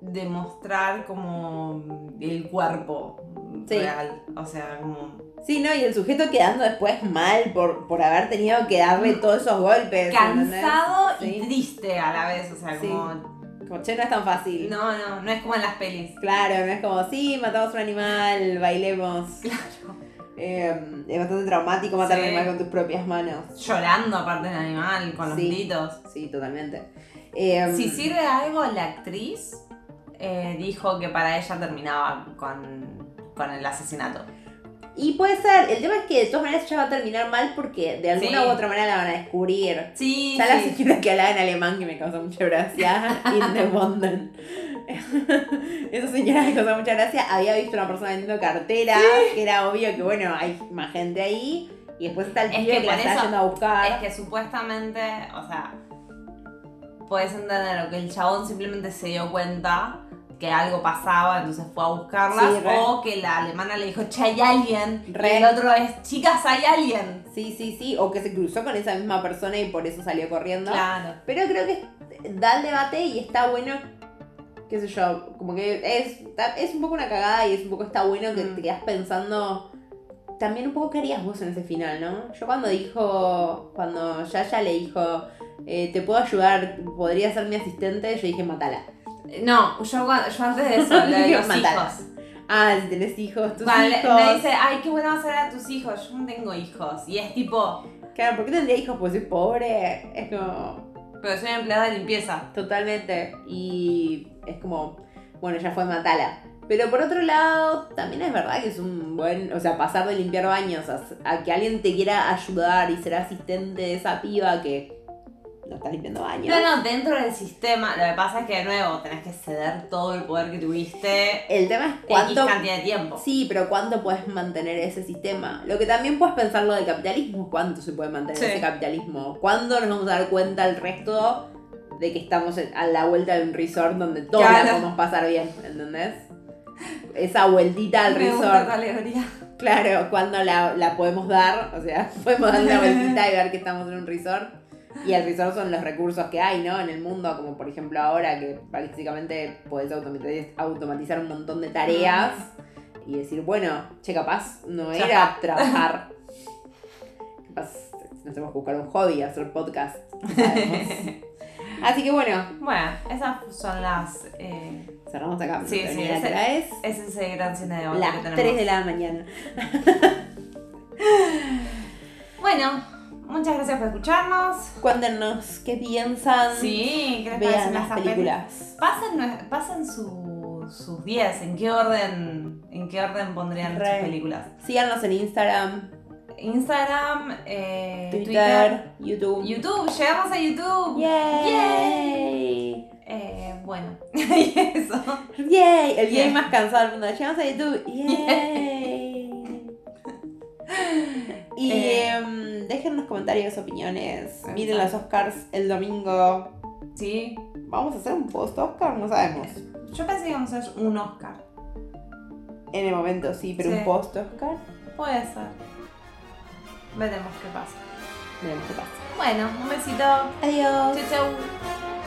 demostrar como el cuerpo Sí. real. O sea, como Sí, ¿no? Y el sujeto quedando después mal por, por haber tenido que darle todos esos golpes. ¿entendés? cansado y Sí. triste a la vez. O sea, Sí. como... Como, che, no es tan fácil. No, no, no es como en las pelis. Claro, no es como, sí, matamos un animal, bailemos. Claro. Eh, es bastante traumático matar Sí. un animal con tus propias manos. Llorando aparte del animal, con los gritos. Sí, totalmente. Eh, Si sirve de algo, la actriz eh, dijo que para ella terminaba con, con el asesinato. Y puede ser, el tema es que de todas maneras ella va a terminar mal porque de alguna Sí. u otra manera la van a descubrir. Sí, Ya la sí. señora que hablaba en alemán que me causó mucha gracia, in the Bonden. Esa señora me causó mucha gracia, había visto una persona vendiendo carteras, que era obvio que bueno, hay más gente ahí. Y después está el Es que que la está eso- yendo a buscar. Es que supuestamente, o sea, puedes entender lo que el chabón simplemente se dio cuenta que algo pasaba, entonces fue a buscarlas, Sí, o que la alemana le dijo, che, hay alguien, Re. y el otro es, chicas, hay alguien. Sí, sí, sí. O que se cruzó con esa misma persona y por eso salió corriendo. Claro. Pero creo que da el debate y está bueno, qué sé yo, como que es, es un poco una cagada y es un poco está bueno que Mm. te quedas pensando también un poco qué harías vos en ese final, ¿no? Yo cuando dijo, cuando Yaya le dijo, eh, te puedo ayudar, podría ser mi asistente, yo dije, matala. No, yo, antes de eso, lo de los hijos. Ah, si tenés hijos, tus Vale, hijos. me dice, ay, qué bueno va a ser a tus hijos. Yo no tengo hijos. Y es tipo, Claro, ¿por qué tendría hijos? Pues soy pobre. Es como, pero soy empleada de limpieza. Totalmente. Y es como, bueno, ya fue matala. Pero por otro lado, también es verdad que es un buen, o sea, pasar de limpiar baños a, a que alguien te quiera ayudar y ser asistente de esa piba que no está limpiando baños. No, no, dentro del sistema, lo que pasa es que de nuevo tenés que ceder todo el poder que tuviste El tema es X cuánto... cantidad de tiempo. Sí, pero ¿cuánto puedes mantener ese sistema? Lo que también puedes pensar lo del capitalismo, ¿cuánto se puede mantener Sí. ese capitalismo? ¿Cuándo nos vamos a dar cuenta el resto de que estamos a la vuelta de un resort donde todos la Claro. podemos pasar bien, ¿entendés? Esa vueltita al Me gusta resort. tu alegoría. Claro, cuando la, la podemos dar, o sea, podemos dar una vueltita y ver que estamos en un resort. Y el resort son los recursos que hay, ¿no? En el mundo, como por ejemplo ahora que básicamente podés automatizar, un montón de tareas y decir, bueno, che, capaz no era trabajar. capaz nos tenemos que buscar un hobby, hacer podcast. Así que bueno, Bueno, esas son las. eh, cerramos acá. Sí, sí, ese- ese es el gran cine de que las tenemos. 3 de la mañana. Bueno, muchas gracias por escucharnos. Cuéntenos qué piensan. Sí, ¿qué les Vean las películas. Pasen, pasen su- sus 10, ¿en qué orden en qué orden pondrían Re. sus películas? Síganos en Instagram. Instagram, eh, Twitter, YouTube. YouTube, llegamos a YouTube. Yay. Eh, bueno, y eso. Yay. El yay Yay. más cansado del mundo. Llegamos a YouTube. Yay. Y Eh. em, dejen en los comentarios opiniones. Exacto. Miren los Oscars el domingo. Sí, ¿Vamos a hacer un post Oscar? No sabemos. yo pensé que íbamos a hacer un Oscar. En el momento sí, pero Sí. un post Oscar. Puede ser. Veremos qué pasa. Veremos qué pasa. Bueno, un besito. Adiós. Chau, chau.